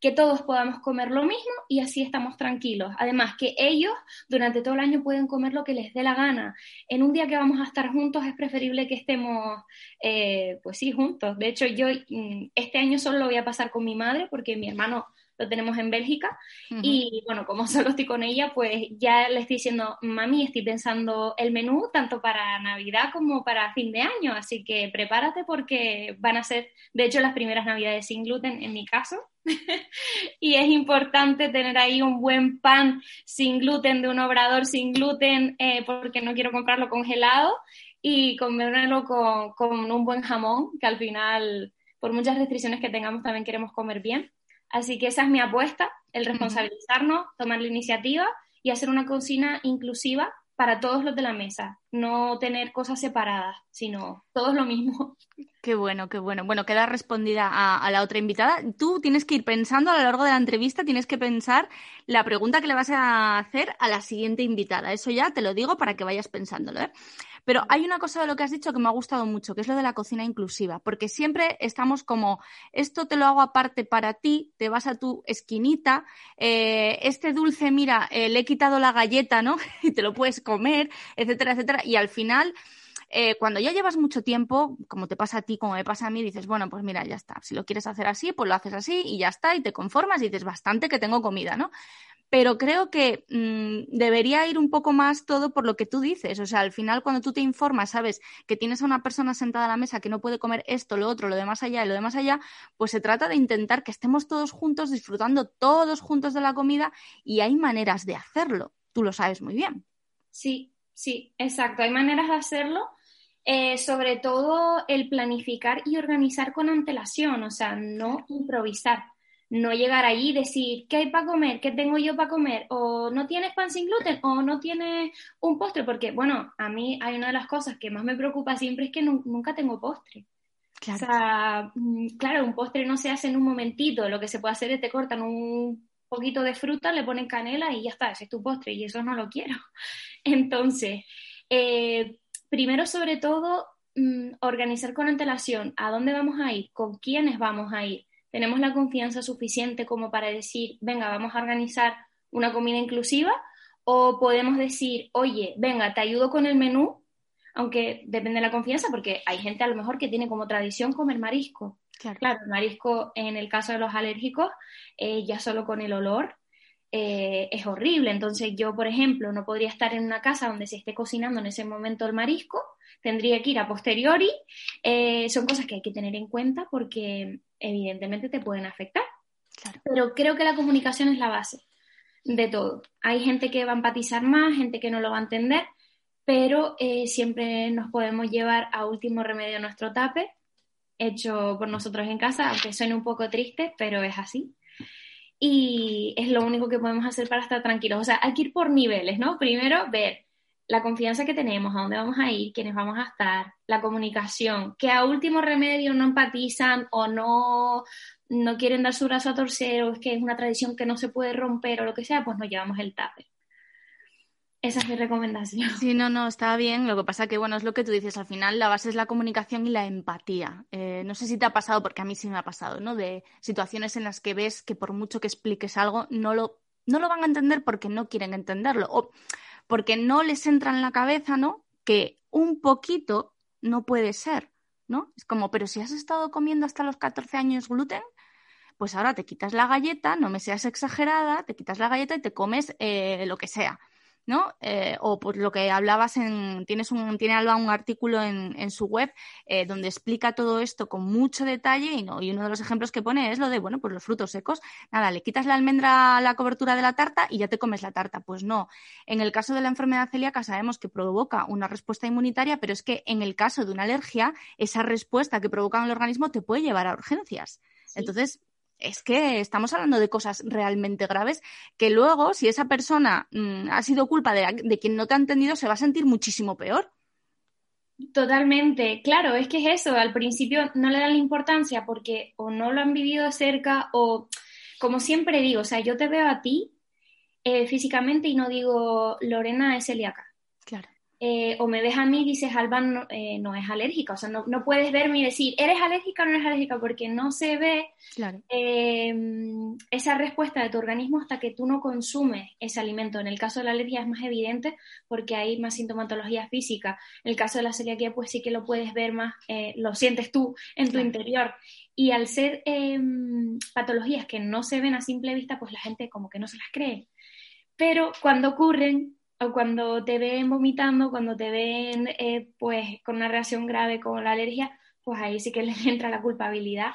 que todos podamos comer lo mismo y así estamos tranquilos. Además, que ellos durante todo el año pueden comer lo que les dé la gana. En un día que vamos a estar juntos es preferible que estemos, eh, pues sí, juntos. De hecho, yo mm, este año solo lo voy a pasar con mi madre porque mi hermano lo tenemos en Bélgica. Y bueno, como solo estoy con ella, pues ya le estoy diciendo, mami, estoy pensando el menú tanto para Navidad como para fin de año, así que prepárate porque van a ser, de hecho, las primeras Navidades sin gluten en mi caso. y es importante tener ahí un buen pan sin gluten de un obrador sin gluten eh, porque no quiero comprarlo congelado y comerlo con, con un buen jamón que al final por muchas restricciones que tengamos también queremos comer bien. Así que esa es mi apuesta, el responsabilizarnos, tomar la iniciativa y hacer una cocina inclusiva para todos los de la mesa, no tener cosas separadas, sino todos lo mismo. Qué bueno, qué bueno. Bueno, queda respondida a, la otra invitada. Tú tienes que ir pensando a lo largo de la entrevista, tienes que pensar la pregunta que le vas a hacer a la siguiente invitada. Eso ya te lo digo para que vayas pensándolo. ¿eh? Pero hay una cosa de lo que has dicho que me ha gustado mucho, que es lo de la cocina inclusiva, porque siempre estamos como, esto te lo hago aparte para ti, te vas a tu esquinita, eh, este dulce, mira, eh, le he quitado la galleta, ¿no? y te lo puedes comer, etcétera, etcétera. Y al final... Eh, cuando ya llevas mucho tiempo, como te pasa a ti, como me pasa a mí, dices, bueno, pues mira, ya está. Si lo quieres hacer así, pues lo haces así y ya está, y te conformas y dices, bastante que tengo comida, ¿no? Pero creo que mm, debería ir un poco más todo por lo que tú dices. O sea, al final cuando tú te informas, sabes que tienes a una persona sentada a la mesa que no puede comer esto, lo otro, lo de más allá y lo de más allá, pues se trata de intentar que estemos todos juntos, disfrutando todos juntos de la comida y hay maneras de hacerlo. Tú lo sabes muy bien. Sí, sí, exacto. Hay maneras de hacerlo. Eh, sobre todo el planificar y organizar con antelación, o sea, no improvisar no llegar ahí y decir, ¿qué hay para comer? ¿Qué tengo yo para comer? O no tienes pan sin gluten o no tienes un postre, porque bueno, a mí hay una de las cosas que más me preocupa siempre es que nunca tengo postre. Claro. O sea, mm, claro, un postre no se hace en un momentito, lo que se puede hacer es te cortan un poquito de fruta, le ponen canela y ya está, ese es tu postre y eso no lo quiero. Entonces, eh, primero sobre todo, mm, organizar con antelación a dónde vamos a ir, con quiénes vamos a ir. Tenemos la confianza suficiente como para decir, venga, vamos a organizar una comida inclusiva o podemos decir, oye, venga, te ayudo con el menú, aunque depende de la confianza, porque hay gente a lo mejor que tiene como tradición comer marisco. Claro, el marisco en el caso de los alérgicos, eh, ya solo con el olor eh, es horrible. Entonces yo, por ejemplo, no podría estar en una casa donde se esté cocinando en ese momento el marisco, tendría que ir a posteriori. Eh, son cosas que hay que tener en cuenta porque evidentemente te pueden afectar. Pero creo que la comunicación es la base de todo. Hay gente que va a empatizar más, gente que no lo va a entender, pero siempre nos podemos llevar a último remedio nuestro tape hecho por nosotros en casa, aunque suene un poco triste, pero es así. Y es lo único que podemos hacer para estar tranquilos. O sea, hay que ir por niveles, ¿no? Primero, ver la confianza que tenemos, a dónde vamos a ir, quiénes vamos a estar, la comunicación, que a último remedio no empatizan o no, no quieren dar su brazo a torcer o es que es una tradición que no se puede romper o lo que sea, pues nos llevamos el tape. Esa es mi recomendación. Sí, no, no, está bien. Lo que pasa que, bueno, es lo que tú dices, al final la base es la comunicación y la empatía. Eh, no sé si te ha pasado, porque a mí sí me ha pasado, ¿no? De situaciones en las que ves que por mucho que expliques algo, no lo, no lo van a entender porque no quieren entenderlo porque no les entra en la cabeza, ¿no? Que un poquito no puede ser, ¿no? Es como, pero si has estado comiendo hasta los 14 años gluten, pues ahora te quitas la galleta, no me seas exagerada, te quitas la galleta y te comes eh, lo que sea. ¿No? Eh, o por lo que hablabas en, tienes un, tiene Alba un artículo en, su web eh, donde explica todo esto con mucho detalle y, no, y uno de los ejemplos que pone es lo de, bueno, pues los frutos secos, nada, le quitas la almendra a la cobertura de la tarta y ya te comes la tarta. Pues no. En el caso de la enfermedad celíaca sabemos que provoca una respuesta inmunitaria, pero es que en el caso de una alergia, esa respuesta que provoca en el organismo te puede llevar a urgencias. Entonces, es que estamos hablando de cosas realmente graves que luego, si esa persona mm, ha sido culpa de, quien no te ha entendido, se va a sentir muchísimo peor. Totalmente, claro, es que es eso, al principio no le dan la importancia porque o no lo han vivido cerca o, como siempre digo, o sea, yo te veo a ti eh, físicamente y no digo Lorena es celíaca. Claro. Eh, o me ves a mí y dices, Alba no, eh, no, es alérgica. O sea, no, no, puedes verme y decir, ¿eres alérgica o no eres alérgica? Porque no se ve em, esa respuesta de tu organismo hasta que tú no consumes ese alimento. En el caso de la alergia es más evidente porque hay más sintomatología física. En el caso de la celiaquía, pues sí que lo puedes ver más, eh, lo sientes tú en tu interior. Y al ser em, patologías que no se ven a simple vista, pues la gente como que no se las cree. Pero cuando ocurren, o cuando te ven vomitando, cuando te ven eh, pues con una reacción grave como la alergia, pues ahí sí que les entra la culpabilidad.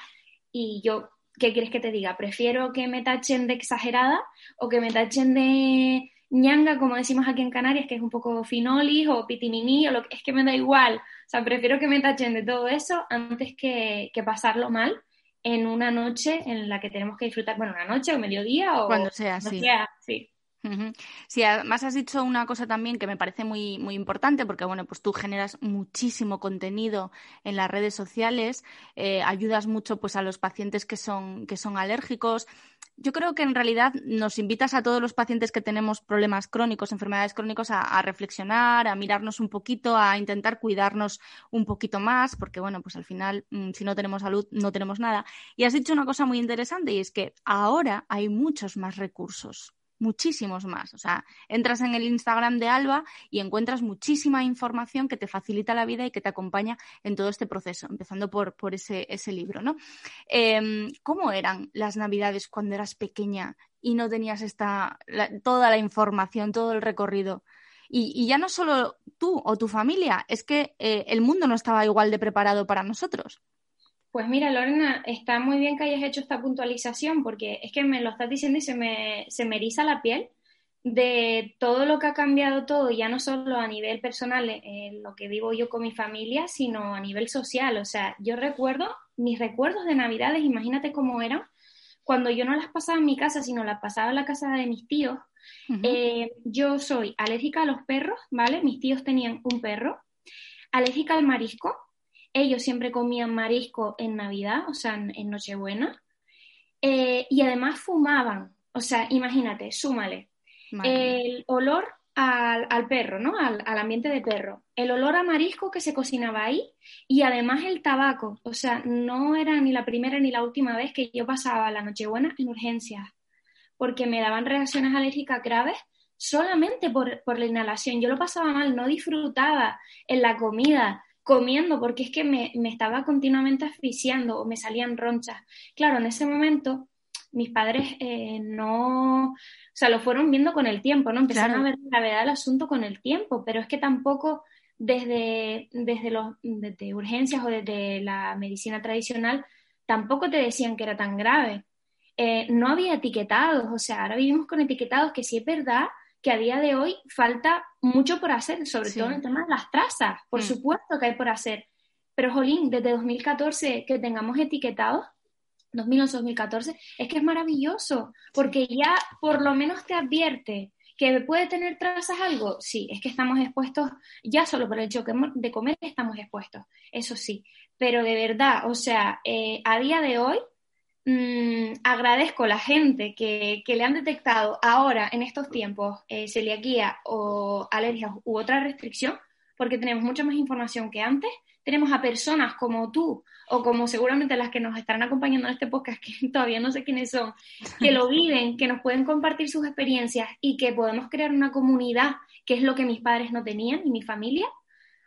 Y yo, ¿qué quieres que te diga? Prefiero que me tachen de exagerada o que me tachen de ñanga, como decimos aquí en Canarias, que es un poco finolis o pitimini, o lo que es que me da igual. O sea, prefiero que me tachen de todo eso antes que, que pasarlo mal en una noche en la que tenemos que disfrutar, bueno, una noche o mediodía o cuando sea, sí. Sea, sí. Sí, además has dicho una cosa también que me parece muy, muy importante, porque bueno, pues tú generas muchísimo contenido en las redes sociales, eh, ayudas mucho pues a los pacientes que son, que son alérgicos. Yo creo que en realidad nos invitas a todos los pacientes que tenemos problemas crónicos, enfermedades crónicas, a, reflexionar, a mirarnos un poquito, a intentar cuidarnos un poquito más, porque bueno, pues al final, mm, si no tenemos salud, no tenemos nada. Y has dicho una cosa muy interesante y es que ahora hay muchos más recursos muchísimos más. O sea, entras en el Instagram de Alba y encuentras muchísima información que te facilita la vida y que te acompaña en todo este proceso, empezando por, por ese, ese libro, ¿no? Em, ¿Cómo eran las navidades cuando eras pequeña y no tenías esta, toda la información, todo el recorrido? Y, ya no solo tú o tu familia, es que eh, el mundo no estaba igual de preparado para nosotros. Pues mira, Lorena, está muy bien que hayas hecho esta puntualización porque es que me lo estás diciendo y se me, se me eriza la piel de todo lo que ha cambiado todo, ya no solo a nivel personal, en lo que vivo yo con mi familia, sino a nivel social. O sea, yo recuerdo mis recuerdos de Navidades, imagínate cómo eran, cuando yo no las pasaba en mi casa, sino las pasaba en la casa de mis tíos. Eh, yo soy alérgica a los perros, ¿vale? Mis tíos tenían un perro, alérgica al marisco, ellos siempre comían marisco en Navidad, o sea, en, Nochebuena, eh, y además fumaban. O sea, imagínate, súmale el olor al, perro, ¿no? Al, al, ambiente de perro, el olor a marisco que se cocinaba ahí y además el tabaco. O sea, no era ni la primera ni la última vez que yo pasaba la Nochebuena en urgencias porque me daban reacciones alérgicas graves solamente por, por la inhalación. Yo lo pasaba mal, no disfrutaba en la comida, comiendo, porque es que me, me estaba continuamente asfixiando o me salían ronchas. Claro, en ese momento mis padres eh, no, o sea, lo fueron viendo con el tiempo, ¿no? Empezaron a ver la gravedad del asunto con el tiempo, pero es que tampoco desde, desde, los, desde urgencias o desde la medicina tradicional tampoco te decían que era tan grave. Eh, no había etiquetados, o sea, ahora vivimos con etiquetados que sí es verdad que a día de hoy falta mucho por hacer, sobre todo en el tema de las trazas, por mm. supuesto que hay por hacer. Pero, Jolín, desde 2014 que tengamos etiquetados, 2011-2014, es que es maravilloso, porque ya por lo menos te advierte que puede tener trazas algo. Sí, es que estamos expuestos, ya solo por el hecho de comer estamos expuestos, eso sí. Pero de verdad, o sea, eh, a día de hoy Mm, agradezco a la gente que, le han detectado ahora, en estos tiempos, eh, celiaquía o alergias u otra restricción, porque tenemos mucha más información que antes. Tenemos a personas como tú o como seguramente las que nos estarán acompañando en este podcast, que todavía no sé quiénes son, que lo viven, que nos pueden compartir sus experiencias y que podemos crear una comunidad, que es lo que mis padres no tenían y mi familia,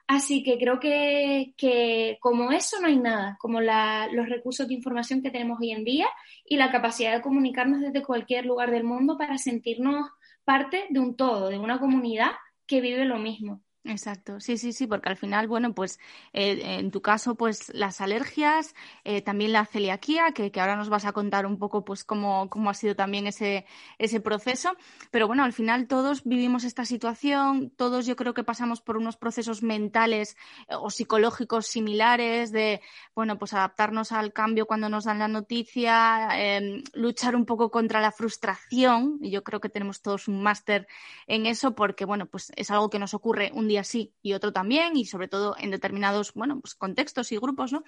Así que creo que, como eso no hay nada, como los recursos de información que tenemos hoy en día y la capacidad de comunicarnos desde cualquier lugar del mundo para sentirnos parte de un todo, de una comunidad que vive lo mismo. Exacto, sí, sí, sí, porque al final, bueno, pues eh, en tu caso, pues las alergias, eh, también la celiaquía, que, que, ahora nos vas a contar un poco, pues cómo, cómo ha sido también ese, ese proceso. Pero bueno, al final todos vivimos esta situación, todos yo creo que pasamos por unos procesos mentales eh, o psicológicos similares de, bueno, pues adaptarnos al cambio cuando nos dan la noticia, em, luchar un poco contra la frustración. Y yo creo que tenemos todos un máster en eso porque, bueno, pues es algo que nos ocurre un día así y otro también, y sobre todo en determinados, bueno, pues contextos y grupos, ¿no?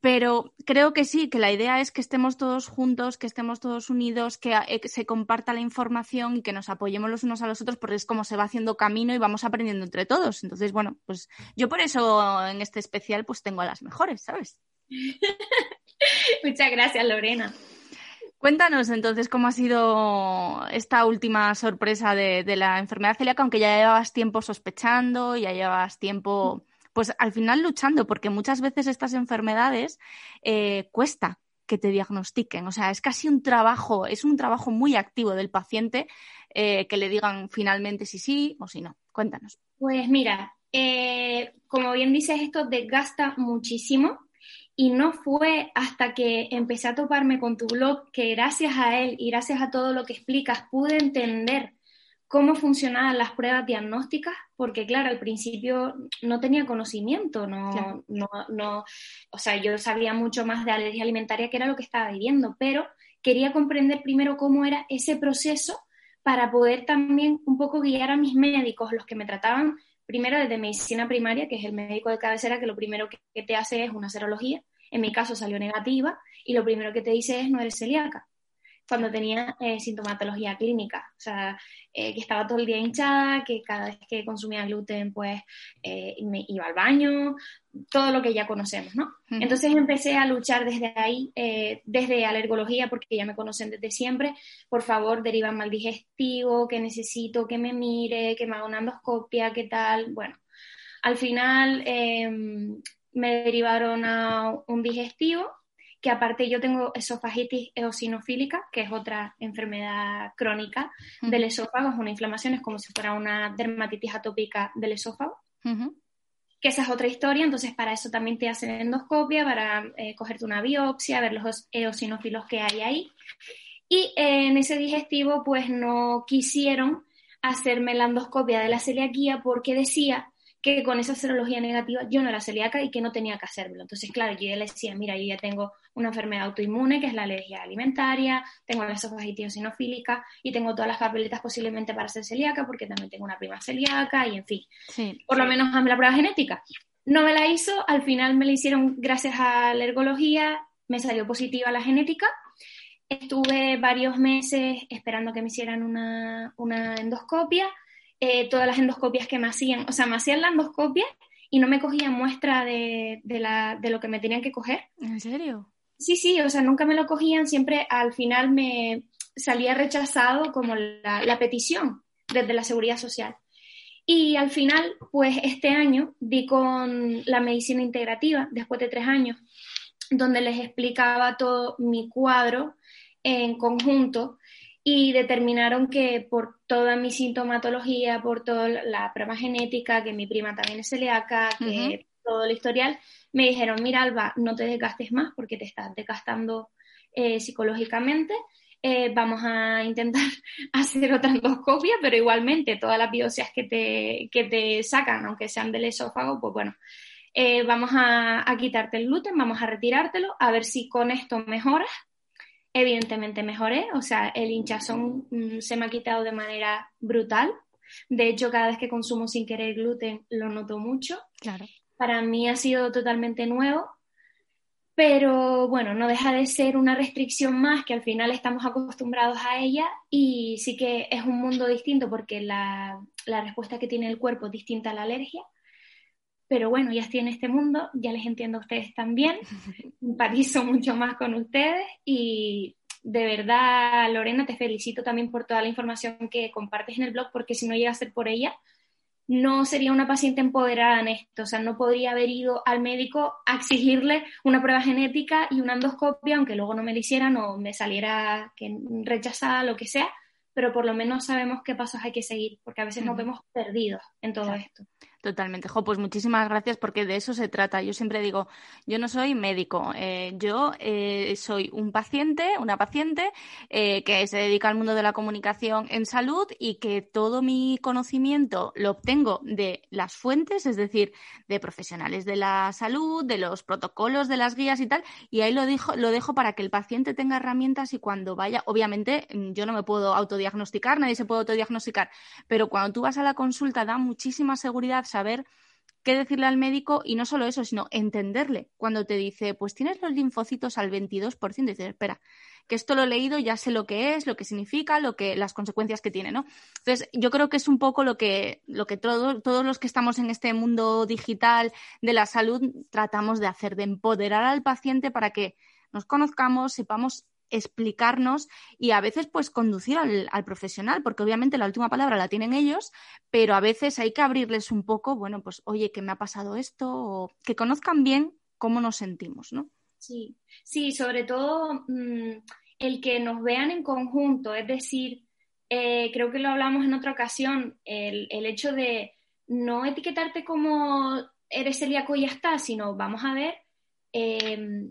Pero creo que sí, que la idea es que estemos todos juntos, que estemos todos unidos, que, eh, se comparta la información y que nos apoyemos los unos a los otros, porque es como se va haciendo camino y vamos aprendiendo entre todos. Entonces, bueno, pues yo por eso en este especial pues tengo a las mejores, ¿sabes? Muchas gracias, Lorena. Cuéntanos entonces cómo ha sido esta última sorpresa de, la enfermedad celíaca, aunque ya llevabas tiempo sospechando, ya llevabas tiempo, pues al final luchando, porque muchas veces estas enfermedades eh, cuesta que te diagnostiquen. O sea, es casi un trabajo, es un trabajo muy activo del paciente eh, que le digan finalmente si sí o si no. Cuéntanos. Pues mira, eh, como bien dices, esto desgasta muchísimo y no fue hasta que empecé a toparme con tu blog que gracias a él y gracias a todo lo que explicas pude entender cómo funcionaban las pruebas diagnósticas, porque claro, al principio no tenía conocimiento, no, no, no, o sea, yo sabía mucho más de alergia alimentaria que era lo que estaba viviendo, pero quería comprender primero cómo era ese proceso para poder también un poco guiar a mis médicos, los que me trataban primero desde medicina primaria, que es el médico de cabecera, que lo primero que te hace es una serología. En mi caso salió negativa y lo primero que te dice es no eres celíaca cuando tenía eh, sintomatología clínica, o sea, eh, que estaba todo el día hinchada, que cada vez que consumía gluten, pues eh, me iba al baño, todo lo que ya conocemos, ¿no? Entonces empecé a luchar desde ahí, desde alergología, porque ya me conocen desde siempre, por favor, derivan mal digestivo, que necesito que me mire, que me haga una endoscopia, qué tal, bueno. Al final em, me derivaron a un digestivo que aparte yo tengo esofagitis eosinofílica, que es otra enfermedad crónica del esófago, es una inflamación, es como si fuera una dermatitis atópica del esófago. Que esa es otra historia, entonces para eso también te hacen endoscopia, para eh, cogerte una biopsia, ver los eosinófilos que hay ahí. Y en ese digestivo, pues no quisieron hacerme la endoscopia de la celiaquía porque decía que con esa serología negativa yo no era celíaca y que no tenía que hacerlo. Entonces, claro, yo le decía, mira, yo ya tengo una enfermedad autoinmune, que es la alergia alimentaria, tengo la esofagitis sinofílica y tengo todas las papeletas posiblemente para ser celíaca porque también tengo una prima celíaca y en fin. Por lo menos hazme la prueba genética. No me la hizo, al final me la hicieron gracias a la ergología, me salió positiva la genética estuve varios meses esperando que me hicieran una, una endoscopia. Eh, todas las endoscopias que me hacían, o sea, me hacían la endoscopia y no me cogían muestra de, de, la, de lo que me tenían que coger. ¿En serio? Sí, sí, o sea, nunca me lo cogían, siempre al final me salía rechazado como la, petición desde la seguridad social. Y al final, pues este año di con la medicina integrativa, después de tres años, donde les explicaba todo mi cuadro en conjunto y determinaron que por toda mi sintomatología, por toda la prueba genética, que mi prima también es celíaca, que todo el historial, me dijeron, mira Alba, no te desgastes más porque te estás desgastando eh, psicológicamente, eh, vamos a intentar hacer otra endoscopia, pero igualmente todas las biopsias que te, que te sacan, aunque sean del esófago, pues bueno, eh, vamos a, quitarte el gluten, vamos a retirártelo, a ver si con esto mejoras. Evidentemente mejoré, o sea, el hinchazón mmm, se me ha quitado de manera brutal. De hecho, cada vez que consumo sin querer gluten lo noto mucho. Claro. Para mí ha sido totalmente nuevo pero bueno, no deja de ser una restricción más que al final estamos acostumbrados a ella y sí que es un mundo distinto porque la, la respuesta que tiene el cuerpo es distinta a la alergia. Pero bueno, ya estoy en este mundo, ya les entiendo a ustedes también, empatizo mucho más con ustedes y de verdad, Lorena, te felicito también por toda la información que compartes en el blog porque si no llega a ser por ella, no sería una paciente empoderada en esto, o sea, no podría haber ido al médico a exigirle una prueba genética y una endoscopia, aunque luego no me la hicieran o me saliera que rechazada, lo que sea, pero por lo menos sabemos qué pasos hay que seguir, porque a veces nos vemos perdidos en todo esto. Totalmente. Jo, pues muchísimas gracias porque de eso se trata. Yo siempre digo, yo no soy médico, eh, yo eh, soy un paciente, una paciente eh, que se dedica al mundo de la comunicación en salud y que todo mi conocimiento lo obtengo de las fuentes, es decir, de profesionales de la salud, de los protocolos, de las guías y tal, y ahí lo dejo, lo dejo para que el paciente tenga herramientas y cuando vaya, obviamente yo no me puedo autodiagnosticar, nadie se puede autodiagnosticar, pero cuando tú vas a la consulta da muchísima seguridad saber qué decirle al médico y no solo eso, sino entenderle. Cuando te dice, pues tienes los linfocitos al 22%, dices, espera, que esto lo he leído, ya sé lo que es, lo que significa, lo que, las consecuencias que tiene, ¿no? Entonces, yo creo que es un poco lo que, lo que todo, todos los que estamos en este mundo digital de la salud tratamos de hacer, de empoderar al paciente para que nos conozcamos, sepamos explicarnos y a veces pues conducir al, al, profesional, porque obviamente la última palabra la tienen ellos, pero a veces hay que abrirles un poco, bueno, pues oye, que me ha pasado esto, o que conozcan bien cómo nos sentimos, ¿no? Sí, sí, sobre todo mmm, el que nos vean en conjunto, es decir, eh, creo que lo hablamos en otra ocasión, el, el hecho de no etiquetarte como eres celíaco y ya está, sino vamos a ver eh,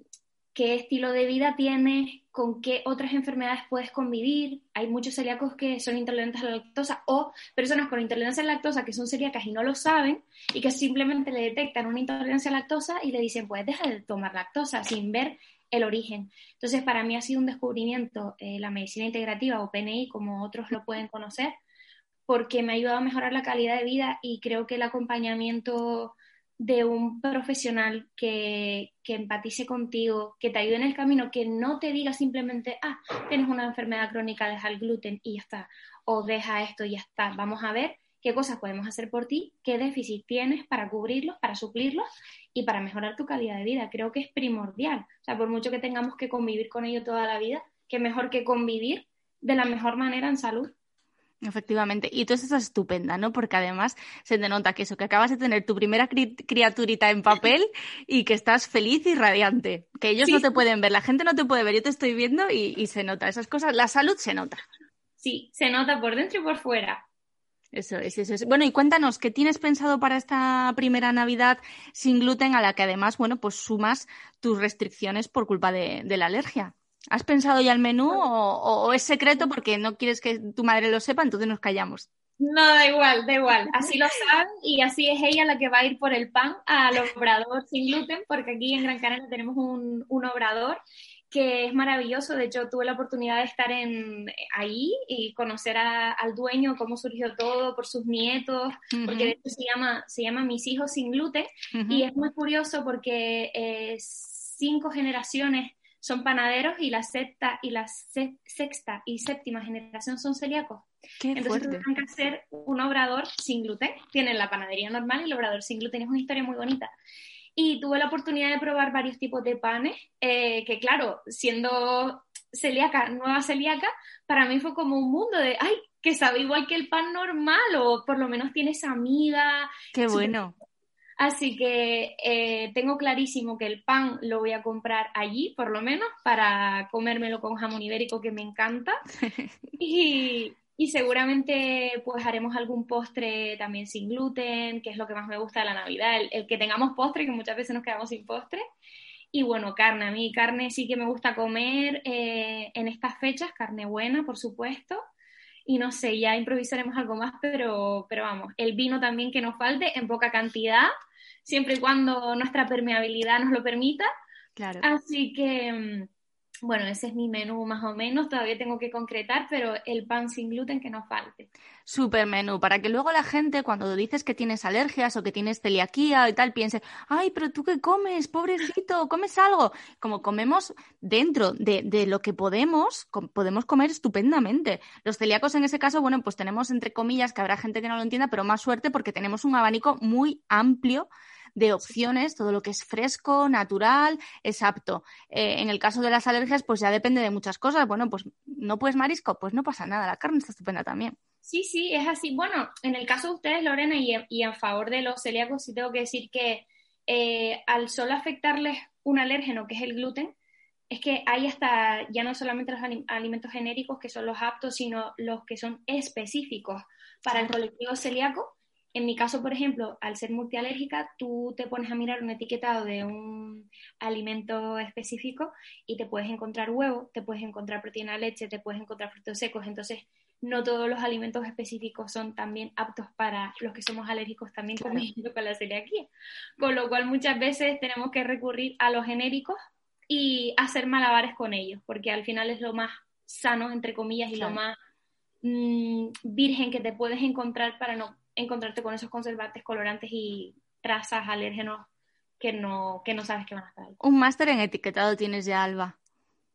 qué estilo de vida tienes, con qué otras enfermedades puedes convivir. Hay muchos celíacos que son intolerantes a la lactosa o personas con intolerancia a la lactosa que son celíacas y no lo saben y que simplemente le detectan una intolerancia a la lactosa y le dicen, pues deja de tomar lactosa sin ver el origen. Entonces, para mí ha sido un descubrimiento eh, la medicina integrativa o PNI, como otros lo pueden conocer, porque me ha ayudado a mejorar la calidad de vida y creo que el acompañamiento de un profesional que, que, empatice contigo, que te ayude en el camino, que no te diga simplemente, ah, tienes una enfermedad crónica, deja el gluten y ya está, o deja esto y ya está. Vamos a ver qué cosas podemos hacer por ti, qué déficit tienes para cubrirlos, para suplirlos y para mejorar tu calidad de vida. Creo que es primordial. O sea, por mucho que tengamos que convivir con ello toda la vida, que mejor que convivir de la mejor manera en salud. Efectivamente, y tú estás estupenda, ¿no? Porque además se te nota que eso, que acabas de tener tu primera cri criaturita en papel y que estás feliz y radiante, que ellos sí. no te pueden ver, la gente no te puede ver, yo te estoy viendo y, y, se nota, esas cosas, la salud se nota. Sí, se nota por dentro y por fuera. Eso es, eso es. Bueno, y cuéntanos, ¿qué tienes pensado para esta primera Navidad sin gluten a la que además, bueno, pues sumas tus restricciones por culpa de, de la alergia? ¿Has pensado ya el menú o, o, es secreto porque no quieres que tu madre lo sepa, entonces nos callamos? No, da igual, da igual. Así lo saben y así es ella la que va a ir por el pan al obrador sin gluten, porque aquí en Gran Canaria tenemos un, un obrador que es maravilloso. De hecho, tuve la oportunidad de estar en, ahí y conocer a, al dueño, cómo surgió todo, por sus nietos, uh -huh. porque de hecho se llama, se llama Mis hijos sin gluten. Uh -huh. Y es muy curioso porque eh, cinco generaciones son panaderos y la sexta y la sexta y séptima generación son celíacos. Qué Entonces fuerte. tuvieron que hacer un obrador sin gluten. Tienen la panadería normal y el obrador sin gluten. Es una historia muy bonita. Y tuve la oportunidad de probar varios tipos de panes, eh, que claro, siendo celíaca, nueva celíaca, para mí fue como un mundo de, ay, que sabe igual que el pan normal o por lo menos tiene esa amiga. Qué bueno. Así que eh, tengo clarísimo que el pan lo voy a comprar allí, por lo menos, para comérmelo con jamón ibérico, que me encanta. y, y seguramente pues haremos algún postre también sin gluten, que es lo que más me gusta de la Navidad, el, el que tengamos postre, que muchas veces nos quedamos sin postre. Y bueno, carne, a mí carne sí que me gusta comer eh, en estas fechas, carne buena, por supuesto. Y no sé, ya improvisaremos algo más, pero, pero vamos, el vino también que nos falte en poca cantidad, siempre y cuando nuestra permeabilidad nos lo permita. Claro. Así que, mm, bueno, ese es mi menú más o menos, todavía tengo que concretar, pero el pan sin gluten que no falte. Super menú, para que luego la gente, cuando dices que tienes alergias o que tienes celiaquía y tal, piense, ay, pero tú qué comes, pobrecito, comes algo. Como comemos dentro de, de lo que podemos, com- podemos comer estupendamente. Los celíacos en ese caso, bueno, pues tenemos entre comillas, que habrá gente que no lo entienda, pero más suerte porque tenemos un abanico muy amplio de opciones, todo lo que es fresco, natural, es apto. Eh, en el caso de las alergias, pues ya depende de muchas cosas. Bueno, pues no puedes marisco, pues no pasa nada, la carne está estupenda también. Sí, sí, es así. Bueno, en el caso de ustedes, Lorena, y, y a favor de los celíacos, sí tengo que decir que eh, al solo afectarles un alérgeno, que es el gluten, es que hay hasta ya no solamente los ali- alimentos genéricos que son los aptos, sino los que son específicos para el colectivo celíaco. En mi caso, por ejemplo, al ser multialérgica, tú te pones a mirar un etiquetado de un alimento específico y te puedes encontrar huevo, te puedes encontrar proteína de leche, te puedes encontrar frutos secos. Entonces, no todos los alimentos específicos son también aptos para los que somos alérgicos también Claro. comiendo con la celiaquía. Con lo cual muchas veces tenemos que recurrir a los genéricos y hacer malabares con ellos, porque al final es lo más sano, entre comillas, y Claro. lo más mm, virgen que te puedes encontrar para no encontrarte con esos conservantes, colorantes y trazas, alérgenos que no, que no sabes que van a estar ahí. Un máster en etiquetado tienes ya, Alba.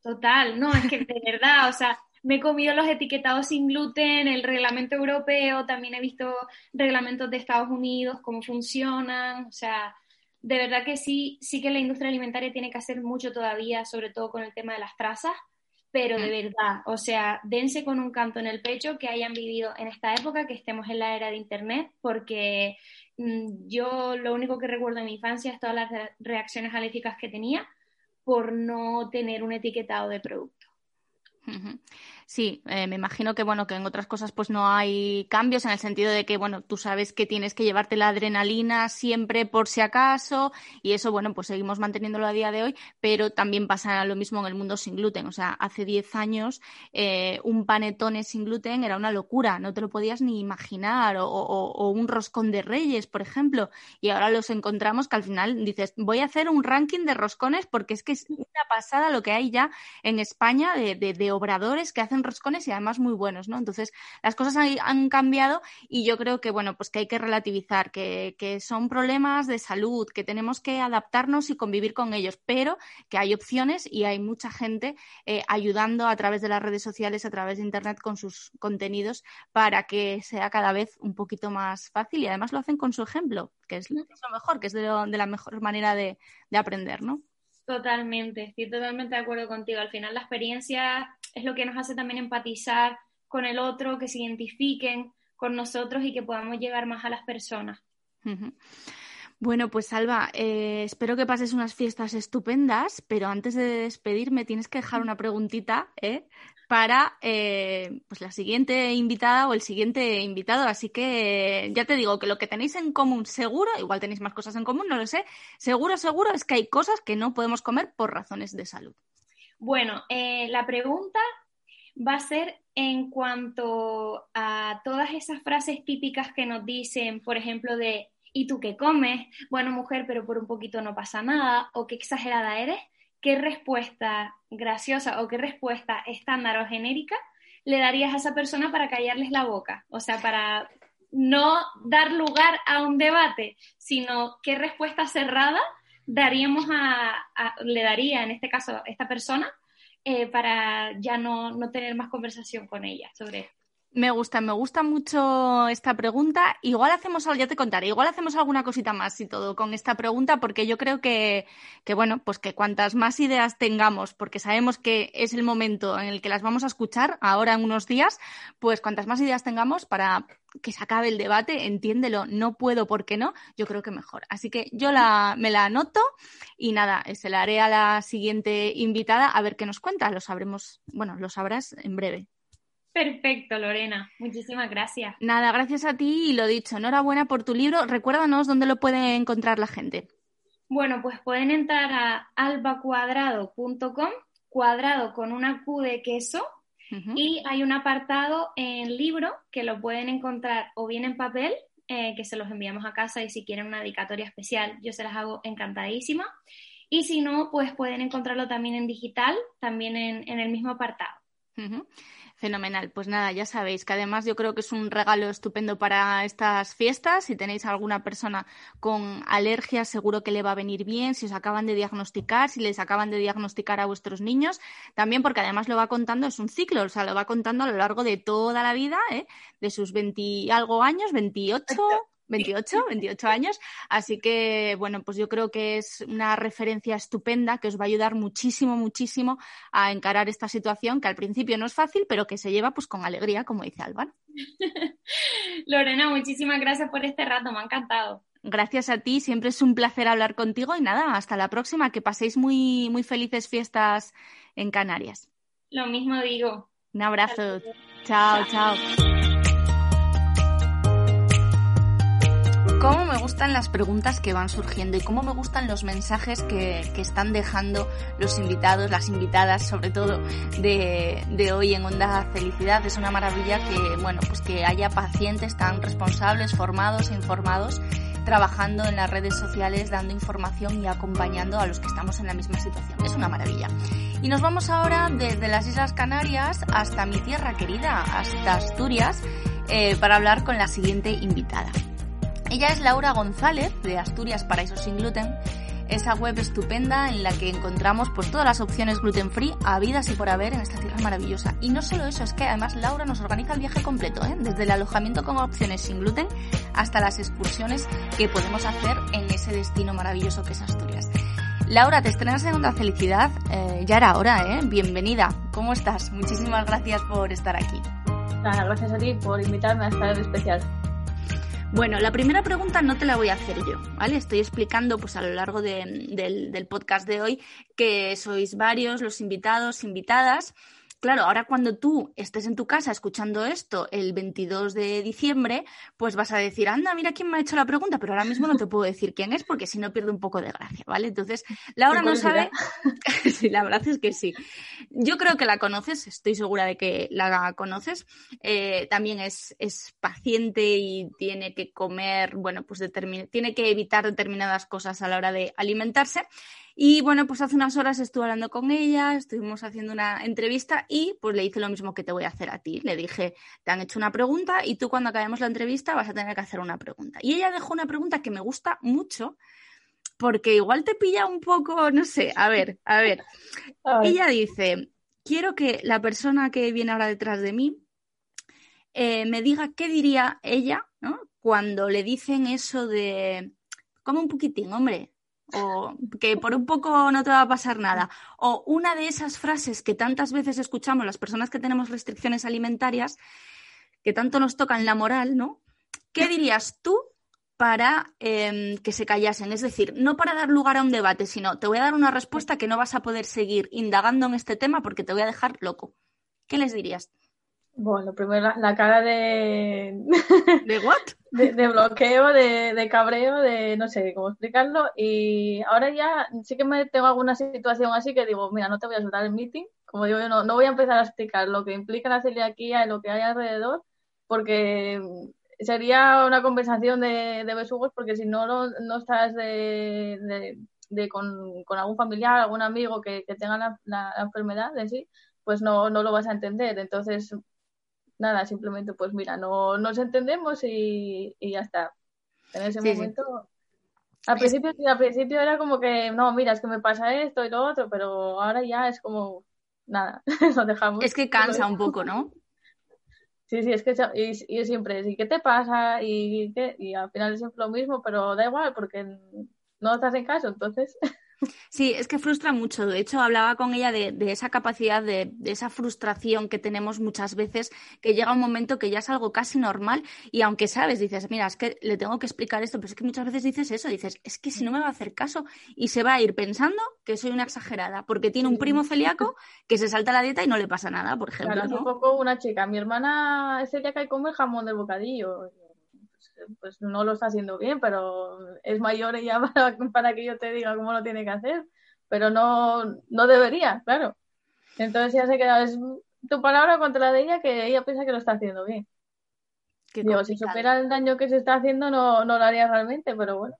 Total, no, es que de verdad, o sea, me he comido los etiquetados sin gluten, el reglamento europeo, también he visto reglamentos de Estados Unidos, cómo funcionan, o sea, de verdad que sí, sí que la industria alimentaria tiene que hacer mucho todavía, sobre todo con el tema de las trazas, pero de verdad, o sea, dense con un canto en el pecho que hayan vivido en esta época, que estemos en la era de Internet, porque mm, yo lo único que recuerdo de mi infancia es todas las re- reacciones alérgicas que tenía por no tener un etiquetado de producto. Sí, eh, me imagino que bueno, que en otras cosas pues no hay cambios en el sentido de que bueno, tú sabes que tienes que llevarte la adrenalina siempre por si acaso y eso bueno, pues seguimos manteniéndolo a día de hoy, pero también pasa lo mismo en el mundo sin gluten, o sea, hace 10 años eh, un panetone sin gluten era una locura, no te lo podías ni imaginar o, o- o un roscón de reyes, por ejemplo, y ahora los encontramos que al final dices, voy a hacer un ranking de roscones porque es que es una pasada lo que hay ya en España de, de- de obradores que hacen roscones y además muy buenos, ¿no? Entonces, las cosas han, han cambiado y yo creo que, bueno, pues que hay que relativizar, que, que son problemas de salud, que tenemos que adaptarnos y convivir con ellos, pero que hay opciones y hay mucha gente eh, ayudando a través de las redes sociales, a través de Internet con sus contenidos para que sea cada vez un poquito más fácil y además lo hacen con su ejemplo, que es, lo- es lo mejor, que es de, lo- de la mejor manera de, de aprender, ¿no? Totalmente, estoy totalmente de acuerdo contigo. Al final la experiencia es lo que nos hace también empatizar con el otro, que se identifiquen con nosotros y que podamos llegar más a las personas. Bueno, pues Salva, eh, espero que pases unas fiestas estupendas, pero antes de despedirme tienes que dejar una preguntita ¿eh? para eh, pues la siguiente invitada o el siguiente invitado. Así que ya te digo que lo que tenéis en común seguro, igual tenéis más cosas en común, no lo sé, seguro, seguro es que hay cosas que no podemos comer por razones de salud. Bueno, eh, la pregunta va a ser en cuanto a todas esas frases típicas que nos dicen, por ejemplo, de ¿y tú qué comes? Bueno, mujer, pero por un poquito no pasa nada, o qué exagerada eres. ¿Qué respuesta graciosa o qué respuesta estándar o genérica le darías a esa persona para callarles la boca? O sea, para no dar lugar a un debate, sino qué respuesta cerrada daríamos a, le daría en este caso a esta persona eh, para ya no, no tener más conversación con ella sobre esto? Me gusta, me gusta mucho esta pregunta. Igual hacemos, ya te contaré, igual hacemos alguna cosita más y todo con esta pregunta, porque yo creo que, que, bueno, pues que cuantas más ideas tengamos, porque sabemos que es el momento en el que las vamos a escuchar ahora en unos días, pues cuantas más ideas tengamos para que se acabe el debate, entiéndelo, no puedo, ¿por qué no? Yo creo que mejor. Así que yo la, me la anoto y nada, se la haré a la siguiente invitada a ver qué nos cuenta. Lo sabremos, bueno, lo sabrás en breve. Perfecto, Lorena. Muchísimas gracias. Nada, gracias a ti y lo dicho, enhorabuena por tu libro. Recuérdanos dónde lo puede encontrar la gente. Bueno, pues pueden entrar a albacuadrado.com, cuadrado con una Q de queso, y hay un apartado en libro que lo pueden encontrar o bien en papel, eh, que se los enviamos a casa y si quieren una dedicatoria especial, yo se las hago encantadísima. Y si no, pues pueden encontrarlo también en digital, también en, el mismo apartado. Fenomenal. Pues nada, ya sabéis que además yo creo que es un regalo estupendo para estas fiestas. Si tenéis alguna persona con alergias, seguro que le va a venir bien. Si os acaban de diagnosticar, si les acaban de diagnosticar a vuestros niños, también porque además lo va contando, es un ciclo, o sea, lo va contando a lo largo de toda la vida, ¿eh? de sus 20 algo años, 28, 28, 28 años. Así que, bueno, pues yo creo que es una referencia estupenda que os va a ayudar muchísimo, muchísimo a encarar esta situación que al principio no es fácil, pero que se lleva pues con alegría, como dice Álvaro. Lorena, muchísimas gracias por este rato, me ha encantado. Gracias a ti, siempre es un placer hablar contigo y nada, hasta la próxima, que paséis muy, muy felices fiestas en Canarias. Lo mismo digo. Un abrazo. chao. chao. Cómo me gustan las preguntas que van surgiendo y cómo me gustan los mensajes que, están dejando los invitados, las invitadas, sobre todo de, hoy en Onda Felicidad. Es una maravilla que, bueno, pues que haya pacientes tan responsables, formados e informados trabajando en las redes sociales, dando información y acompañando a los que estamos en la misma situación. Es una maravilla. Y nos vamos ahora desde las Islas Canarias hasta mi tierra querida, hasta Asturias, eh, para hablar con la siguiente invitada. Ella es Laura González de Asturias Paraíso Sin Gluten, esa web estupenda en la que encontramos pues todas las opciones gluten free habidas y por haber en esta tierra maravillosa. Y no solo eso, es que además Laura nos organiza el viaje completo, ¿eh? desde el alojamiento con opciones sin gluten hasta las excursiones que podemos hacer en ese destino maravilloso que es Asturias. Laura, te estrenas en Onda Felicidad, eh, ya era hora, ¿eh? Bienvenida, ¿cómo estás? Muchísimas gracias por estar aquí. Gracias a ti por invitarme a estar especial. Bueno, la primera pregunta no te la voy a hacer yo, ¿vale? Estoy explicando pues a lo largo del, podcast de hoy que sois varios los invitados, invitadas, Claro, ahora cuando tú estés en tu casa escuchando esto el 22 de diciembre, pues vas a decir, anda, mira quién me ha hecho la pregunta, pero ahora mismo no te puedo decir quién es porque si no pierdo un poco de gracia, ¿vale? Entonces, Laura no sabe. sí, la verdad es que sí. Yo creo que la conoces, estoy segura de que la conoces. Eh, también es, es paciente y tiene que comer, bueno, pues tiene que evitar determinadas cosas a la hora de alimentarse. Y bueno, pues hace unas horas estuve hablando con ella, estuvimos haciendo una entrevista y pues le hice lo mismo que te voy a hacer a ti. Le dije, te han hecho una pregunta y tú cuando acabemos la entrevista vas a tener que hacer una pregunta. Y ella dejó una pregunta que me gusta mucho porque igual te pilla un poco, no sé, a ver, a ver. Ella dice, quiero que la persona que viene ahora detrás de mí eh, me diga qué diría ella, ¿no? Cuando le dicen eso de, como un poquitín, hombre, o que por un poco no te va a pasar nada. O una de esas frases que tantas veces escuchamos las personas que tenemos restricciones alimentarias, que tanto nos tocan la moral, ¿no? ¿Qué dirías tú para em, que se callasen? Es decir, no para dar lugar a un debate, sino te voy a dar una respuesta que no vas a poder seguir indagando en este tema porque te voy a dejar loco. ¿Qué les dirías? Bueno, primero la, cara de... ¿De what? De, bloqueo, de, cabreo, de no sé cómo explicarlo. Y ahora ya sí que me tengo alguna situación así que digo, mira, no te voy a soltar el meeting. Como digo, no, no voy a empezar a explicar lo que implica la celiaquía y lo que hay alrededor, porque sería una conversación de, de besugos, porque si no, no, estás de, de, con, con, algún familiar, algún amigo que, que tenga la, la, enfermedad de sí, pues no, no lo vas a entender. Entonces, nada, simplemente pues mira, no nos entendemos y, ya está. En ese momento... Al principio, al principio era como que, no, mira, es que me pasa esto y lo otro, pero ahora ya es como, nada, lo dejamos. Es que cansa un poco, ¿no? Sí, sí, es que y, y siempre, ¿y qué te pasa? Y, qué? y al final es siempre lo mismo, pero da igual porque no estás en caso, entonces. Sí, es que frustra mucho. De hecho, hablaba con ella de, esa capacidad, de, esa frustración que tenemos muchas veces, que llega un momento que ya es algo casi normal y aunque sabes, dices, mira, es que le tengo que explicar esto, pero es que muchas veces dices eso, dices, es que si no me va a hacer caso y se va a ir pensando que soy una exagerada, porque tiene un primo celíaco que se salta la dieta y no le pasa nada, por ejemplo. Claro, un poco una chica, mi hermana es celíaca y come jamón de bocadillo pues no lo está haciendo bien, pero es mayor ya para, para que yo te diga cómo lo tiene que hacer, pero no, no debería, claro. Entonces ya se queda, es tu palabra contra la de ella que ella piensa que lo está haciendo bien. Digo, si supera el daño que se está haciendo no, no lo haría realmente, pero bueno.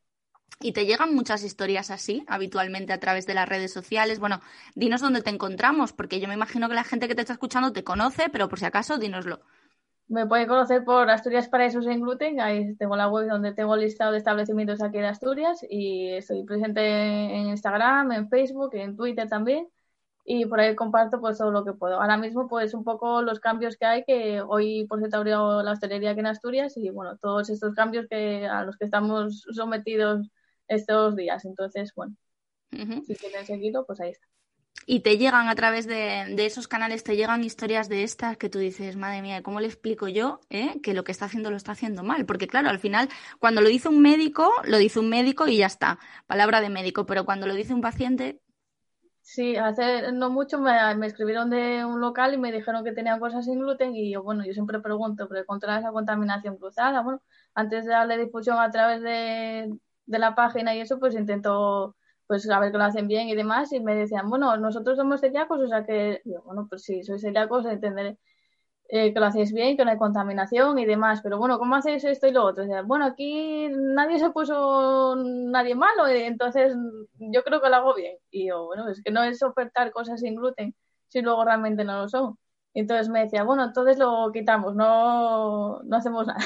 Y te llegan muchas historias así, habitualmente a través de las redes sociales. Bueno, dinos dónde te encontramos, porque yo me imagino que la gente que te está escuchando te conoce, pero por si acaso, dínoslo. Me pueden conocer por Asturias Paraísos en Gluten. Ahí tengo la web donde tengo el listado de establecimientos aquí en Asturias y estoy presente en Instagram, en Facebook, en Twitter también. Y por ahí comparto pues todo lo que puedo. Ahora mismo pues un poco los cambios que hay, que hoy por cierto abrió la hostelería aquí en Asturias y bueno, todos estos cambios que a los que estamos sometidos estos días. Entonces, bueno, si quieren seguirlo, pues ahí está y te llegan a través de, esos canales, te llegan historias de estas que tú dices, madre mía, ¿cómo le explico yo eh, que lo que está haciendo lo está haciendo mal? Porque claro, al final, cuando lo dice un médico, lo dice un médico y ya está, palabra de médico, pero cuando lo dice un paciente... Sí, hace no mucho me, escribieron de un local y me dijeron que tenían cosas sin gluten y yo, bueno, yo siempre pregunto, pero contra esa contaminación cruzada, bueno, antes de darle difusión a través de, de la página y eso, pues intento pues a ver que lo hacen bien y demás, y me decían, bueno, nosotros somos celíacos, o sea que, bueno, pues si sois celíacos, entenderé eh, que lo hacéis bien, que no hay contaminación y demás, pero bueno, ¿cómo hacéis esto y lo otro? bueno, aquí nadie se puso nadie malo, eh, entonces yo creo que lo hago bien. Y yo, bueno, es que no es ofertar cosas sin gluten si luego realmente no lo son. Entonces me decía, bueno, entonces lo quitamos, no, no hacemos nada.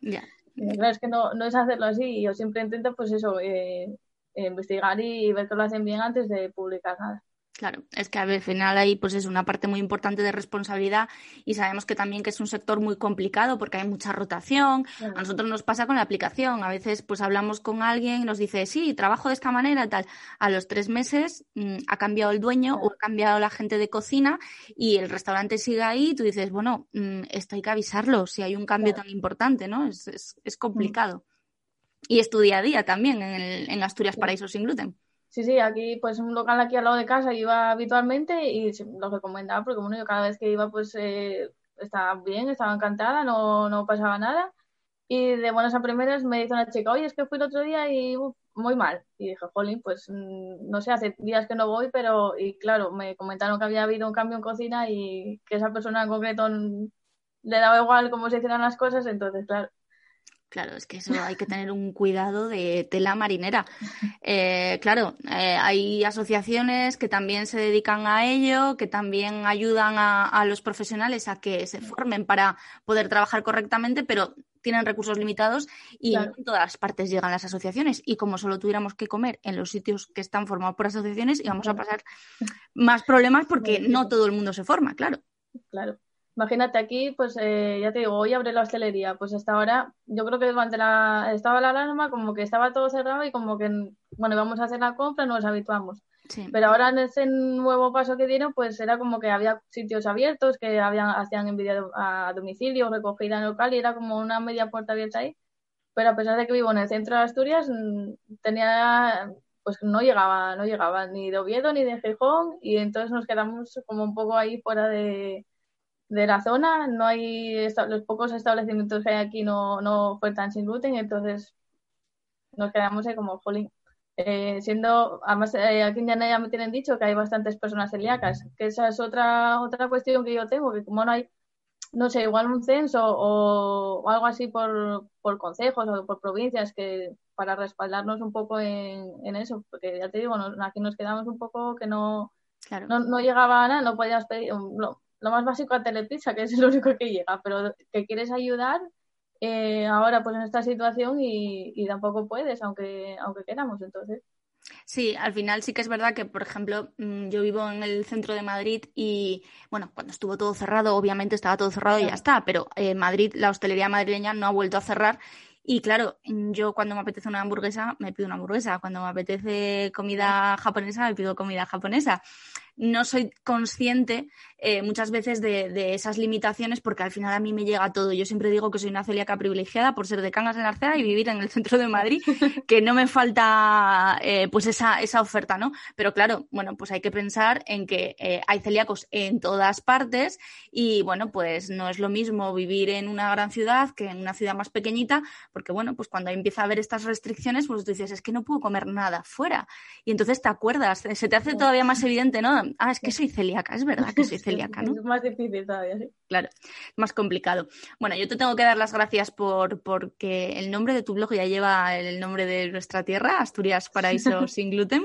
Ya. Claro, es que no, no es hacerlo así. Yo siempre intento, pues eso, eh, investigar y ver que lo hacen bien antes de publicar nada. Claro, es que al final ahí pues es una parte muy importante de responsabilidad y sabemos que también que es un sector muy complicado porque hay mucha rotación. A nosotros nos pasa con la aplicación. A veces pues hablamos con alguien y nos dice, sí, trabajo de esta manera, tal. A los tres meses mm, ha cambiado el dueño o ha cambiado la gente de cocina y el restaurante sigue ahí y tú dices, bueno, mm, esto hay que avisarlo si hay un cambio tan importante, ¿no? Es, es, es complicado. Y es tu día a día también en, en Asturias Paraíso sin gluten. Sí, sí, aquí pues un local aquí al lado de casa iba habitualmente y lo recomendaba porque bueno, yo cada vez que iba pues eh, estaba bien, estaba encantada, no, no pasaba nada. Y de buenas a primeras me dice una chica, oye, es que fui el otro día y muy mal. Y dije, jolín, pues mm, no sé, hace días que no voy, pero y claro, me comentaron que había habido un cambio en cocina y que esa persona en concreto le daba igual cómo se hicieran las cosas, entonces claro, Claro, es que eso hay que tener un cuidado de tela marinera. Eh, claro, eh, hay asociaciones que también se dedican a ello, que también ayudan a, los profesionales a que se formen para poder trabajar correctamente, pero tienen recursos limitados y en todas las partes llegan las asociaciones. Y como solo tuviéramos que comer en los sitios que están formados por asociaciones, íbamos a pasar más problemas porque no todo el mundo se forma, claro. Claro. Imagínate aquí, pues eh, ya te digo, hoy abre la hostelería, pues hasta ahora, yo creo que durante la, estaba la alarma, como que estaba todo cerrado y como que, bueno, íbamos a hacer la compra, nos habituamos. Pero ahora en ese nuevo paso que dieron, pues era como que había sitios abiertos que habían, hacían envío a domicilio, recogida en local y era como una media puerta abierta ahí. Pero a pesar de que vivo en el centro de Asturias, mm, tenía, pues no llegaba, no llegaba ni de Oviedo ni de Gijón y entonces nos quedamos como un poco ahí fuera de, de la zona, no hay los pocos establecimientos que hay aquí no, no ofertan sin gluten, entonces nos quedamos ahí como jolín. Eh, siendo, además eh, aquí en ya me tienen dicho que hay bastantes personas celíacas, que esa es otra, otra cuestión que yo tengo, que como no hay, no sé, igual un censo o, algo así por, por consejos o por provincias que para respaldarnos un poco en, en eso, porque ya te digo, aquí nos quedamos un poco que no, no, no, llegaba a nada, no podías pedir, lo más básico a Telepizza, que es lo único que llega, pero que quieres ayudar, eh, ahora pues en esta situación y, y, tampoco puedes, aunque, aunque queramos. Entonces, Sí, al final sí que es verdad que, por ejemplo, mm, yo vivo en el centro de Madrid y, bueno, cuando estuvo todo cerrado, obviamente estaba todo cerrado y ya está, pero en eh, Madrid, la hostelería madrileña no ha vuelto a cerrar y claro, yo cuando me apetece una hamburguesa, me pido una hamburguesa. Cuando me apetece comida japonesa, me pido comida japonesa no soy consciente eh, muchas veces de, esas limitaciones porque al final a mí me llega todo. Yo siempre digo que soy una celíaca privilegiada por ser de Cangas de Narcea y vivir en el centro de Madrid, que no me falta eh, pues esa, esa oferta, ¿no? Pero claro, bueno, pues hay que pensar en que eh, hay celíacos en todas partes y bueno, pues no es lo mismo vivir en una gran ciudad que en una ciudad más pequeñita, porque bueno, pues cuando empieza a haber estas restricciones, pues tú dices, es que no puedo comer nada fuera. Y entonces te acuerdas, se te hace todavía más evidente, ¿no? Ah, es que soy celíaca, es verdad que soy celíaca, ¿no? Es más difícil todavía, sí. Claro, más complicado. Bueno, yo te tengo que dar las gracias por porque el nombre de tu blog ya lleva el nombre de nuestra tierra, Asturias Paraíso sin gluten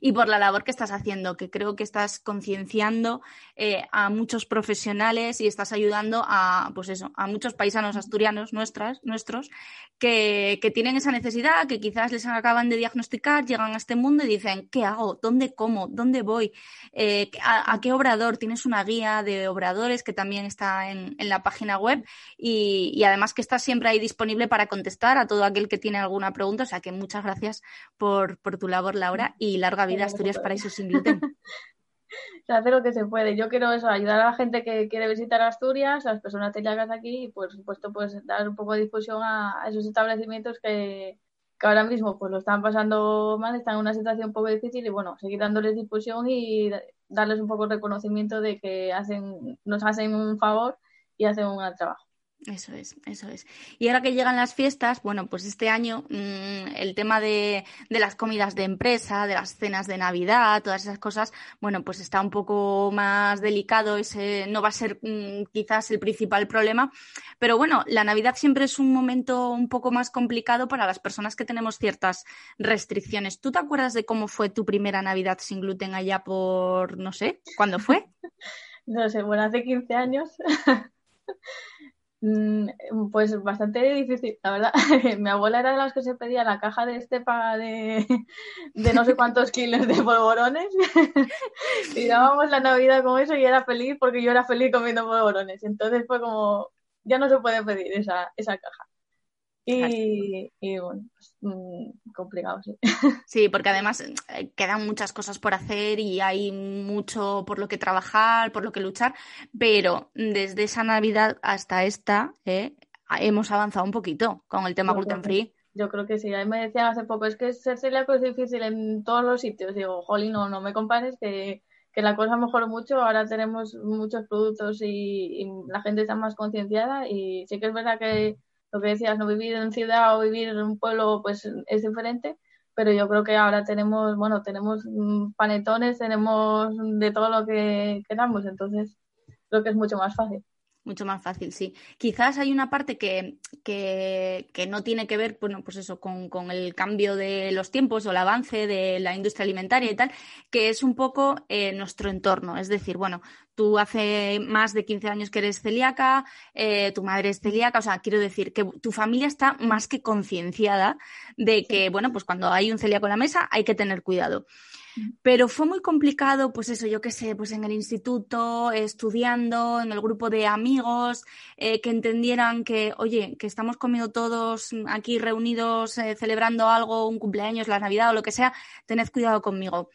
y por la labor que estás haciendo, que creo que estás concienciando eh, a muchos profesionales y estás ayudando a, pues eso, a muchos paisanos asturianos nuestras, nuestros que, tienen esa necesidad, que quizás les acaban de diagnosticar, llegan a este mundo y dicen, ¿qué hago? ¿Dónde como? ¿Dónde voy? Eh, a, qué obrador? Tienes una guía de obradores que también está en, la página web y, y, además que está siempre ahí disponible para contestar a todo aquel que tiene alguna pregunta. O sea que muchas gracias por, por tu labor, Laura, y larga vida vida Asturias Paraíso sin gluten. se hace lo que se puede. Yo quiero eso, ayudar a la gente que quiere visitar Asturias, a las personas celíacas aquí y por supuesto pues dar un poco de difusión a, esos establecimientos que, ahora mismo pues lo están pasando mal, están en una situación un poco difícil y bueno, seguir dándoles difusión y darles un poco de reconocimiento de que hacen, nos hacen un favor y hacen un gran trabajo. Eso es, eso es. Y ahora que llegan las fiestas, bueno, pues este año mm, el tema de, de, las comidas de empresa, de las cenas de Navidad, todas esas cosas, bueno, pues está un poco más delicado, ese no va a ser mm, quizás el principal problema, pero bueno, la Navidad siempre es un momento un poco más complicado para las personas que tenemos ciertas restricciones. ¿Tú te acuerdas de cómo fue tu primera Navidad sin gluten allá por, no sé, cuándo fue? no sé, bueno, hace 15 años. Mm, pues bastante difícil, la verdad. Mi abuela era de las que se pedía la caja de estepa de, de no sé cuántos kilos de polvorones y dábamos la Navidad con eso y era feliz porque yo era feliz comiendo polvorones. Entonces fue como, ya no se puede pedir esa, esa caja. Y, bueno, pues, mm, complicado, sí. Sí, porque además eh, quedan muchas cosas por hacer y hay mucho por lo que trabajar, por lo que luchar, pero desde esa Navidad hasta esta eh, hemos avanzado un poquito con el tema gluten free. Yo creo que sí. A mí me decían hace poco, es que ser celíaco es difícil en todos los sitios. Digo, jolly, no, no me compares que, que la cosa mejoró mucho. Ahora tenemos muchos productos y, y la gente está más concienciada y sí que es verdad que lo que decías, no vivir en ciudad o vivir en un pueblo, pues es diferente, pero yo creo que ahora tenemos, bueno, tenemos panetones, tenemos de todo lo que queramos, entonces creo que es mucho más fácil mucho más fácil, sí. Quizás hay una parte que, que, que no tiene que ver, bueno, pues eso, con, con, el cambio de los tiempos o el avance de la industria alimentaria y tal, que es un poco eh, nuestro entorno. Es decir, bueno, tú hace más de 15 años que eres celíaca, eh, tu madre es celíaca, o sea, quiero decir que tu familia está más que concienciada de que, bueno, pues cuando hay un celíaco en la mesa hay que tener cuidado. Pero fue muy complicado, pues eso, yo qué sé, pues en el instituto, estudiando, en el grupo de amigos, eh, que entendieran que, oye, que estamos comiendo todos aquí reunidos, eh, celebrando algo, un cumpleaños, la Navidad o lo que sea, tened cuidado conmigo.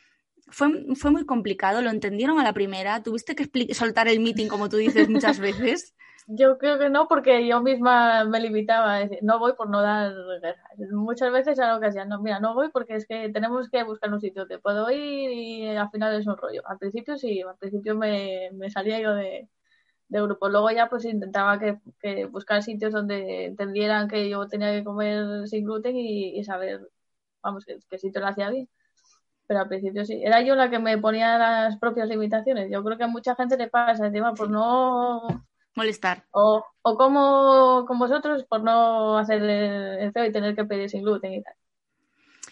Fue, fue muy complicado, lo entendieron a la primera, tuviste que soltar el meeting, como tú dices muchas veces. Yo creo que no, porque yo misma me limitaba a decir, no voy por no dar guerra. Muchas veces era lo que hacía, no, mira, no voy porque es que tenemos que buscar un sitio te puedo ir y al final es un rollo. Al principio sí, al principio me, me salía yo de, de, grupo. Luego ya pues intentaba que, que, buscar sitios donde entendieran que yo tenía que comer sin gluten y, saber, vamos, que, que sitio lo hacía bien pero al principio sí, era yo la que me ponía las propias limitaciones. Yo creo que a mucha gente le pasa, encima por no molestar. O, o como con vosotros por no hacer el feo y tener que pedir sin gluten y tal.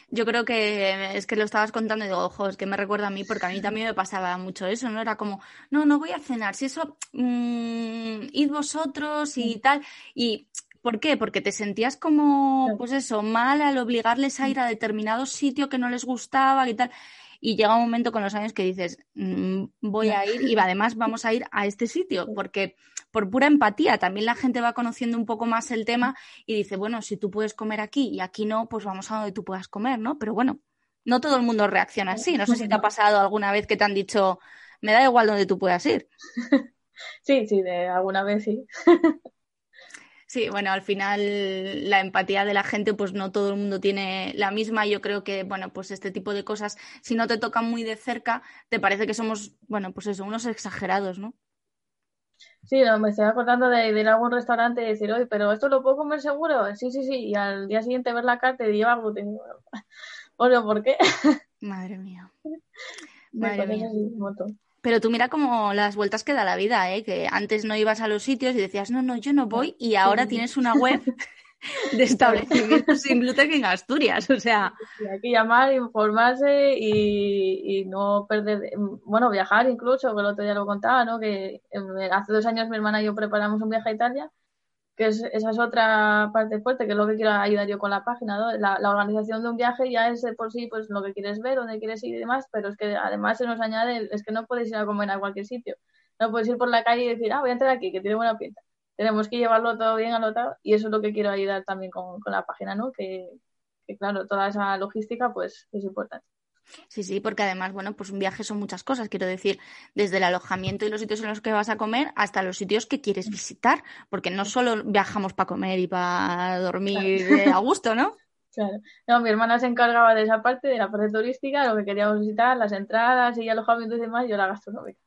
Yo creo que es que lo estabas contando y digo, ojo, es que me recuerda a mí porque a mí también me pasaba mucho eso, ¿no? Era como, no, no voy a cenar, si eso, mmm, id vosotros y tal. Y ¿Por qué? Porque te sentías como, pues eso, mal al obligarles a ir a determinado sitio que no les gustaba y tal. Y llega un momento con los años que dices, mm, voy a ir y además vamos a ir a este sitio, porque por pura empatía también la gente va conociendo un poco más el tema y dice, bueno, si tú puedes comer aquí y aquí no, pues vamos a donde tú puedas comer, ¿no? Pero bueno, no todo el mundo reacciona así. No sé si te ha pasado alguna vez que te han dicho, me da igual donde tú puedas ir. Sí, sí, de alguna vez sí. Sí, bueno, al final la empatía de la gente, pues no todo el mundo tiene la misma. Yo creo que, bueno, pues este tipo de cosas, si no te tocan muy de cerca, te parece que somos, bueno, pues eso, unos exagerados, ¿no? Sí, no, me estoy acordando de, ir a algún restaurante y decir, oye, pero ¿esto lo puedo comer seguro? Sí, sí, sí. Y al día siguiente ver la carta y lleva gluten. Bueno, ¿por qué? Madre mía. Madre mía. Pero tú mira como las vueltas que da la vida, ¿eh? Que antes no ibas a los sitios y decías, no, no, yo no voy, y ahora tienes una web de establecimientos sin gluten en Asturias, o sea... hay que llamar, informarse y, no perder... Bueno, viajar incluso, que el otro día lo contaba, ¿no? Que hace dos años mi hermana y yo preparamos un viaje a Italia que esa es otra parte fuerte, que es lo que quiero ayudar yo con la página, ¿no? La, organización de un viaje ya es por sí pues lo que quieres ver, dónde quieres ir y demás, pero es que además se nos añade, es que no puedes ir a comer a cualquier sitio, no puedes ir por la calle y decir, ah, voy a entrar aquí, que tiene buena pinta. Tenemos que llevarlo todo bien anotado y eso es lo que quiero ayudar también con, con la página, ¿no? Que, que claro, toda esa logística pues es importante. Sí, sí, porque además, bueno, pues un viaje son muchas cosas, quiero decir, desde el alojamiento y los sitios en los que vas a comer hasta los sitios que quieres visitar, porque no solo viajamos para comer y para dormir a gusto, ¿no? Claro. No, mi hermana se encargaba de esa parte, de la parte turística, lo que queríamos visitar, las entradas y alojamiento y demás, yo la gastronómica.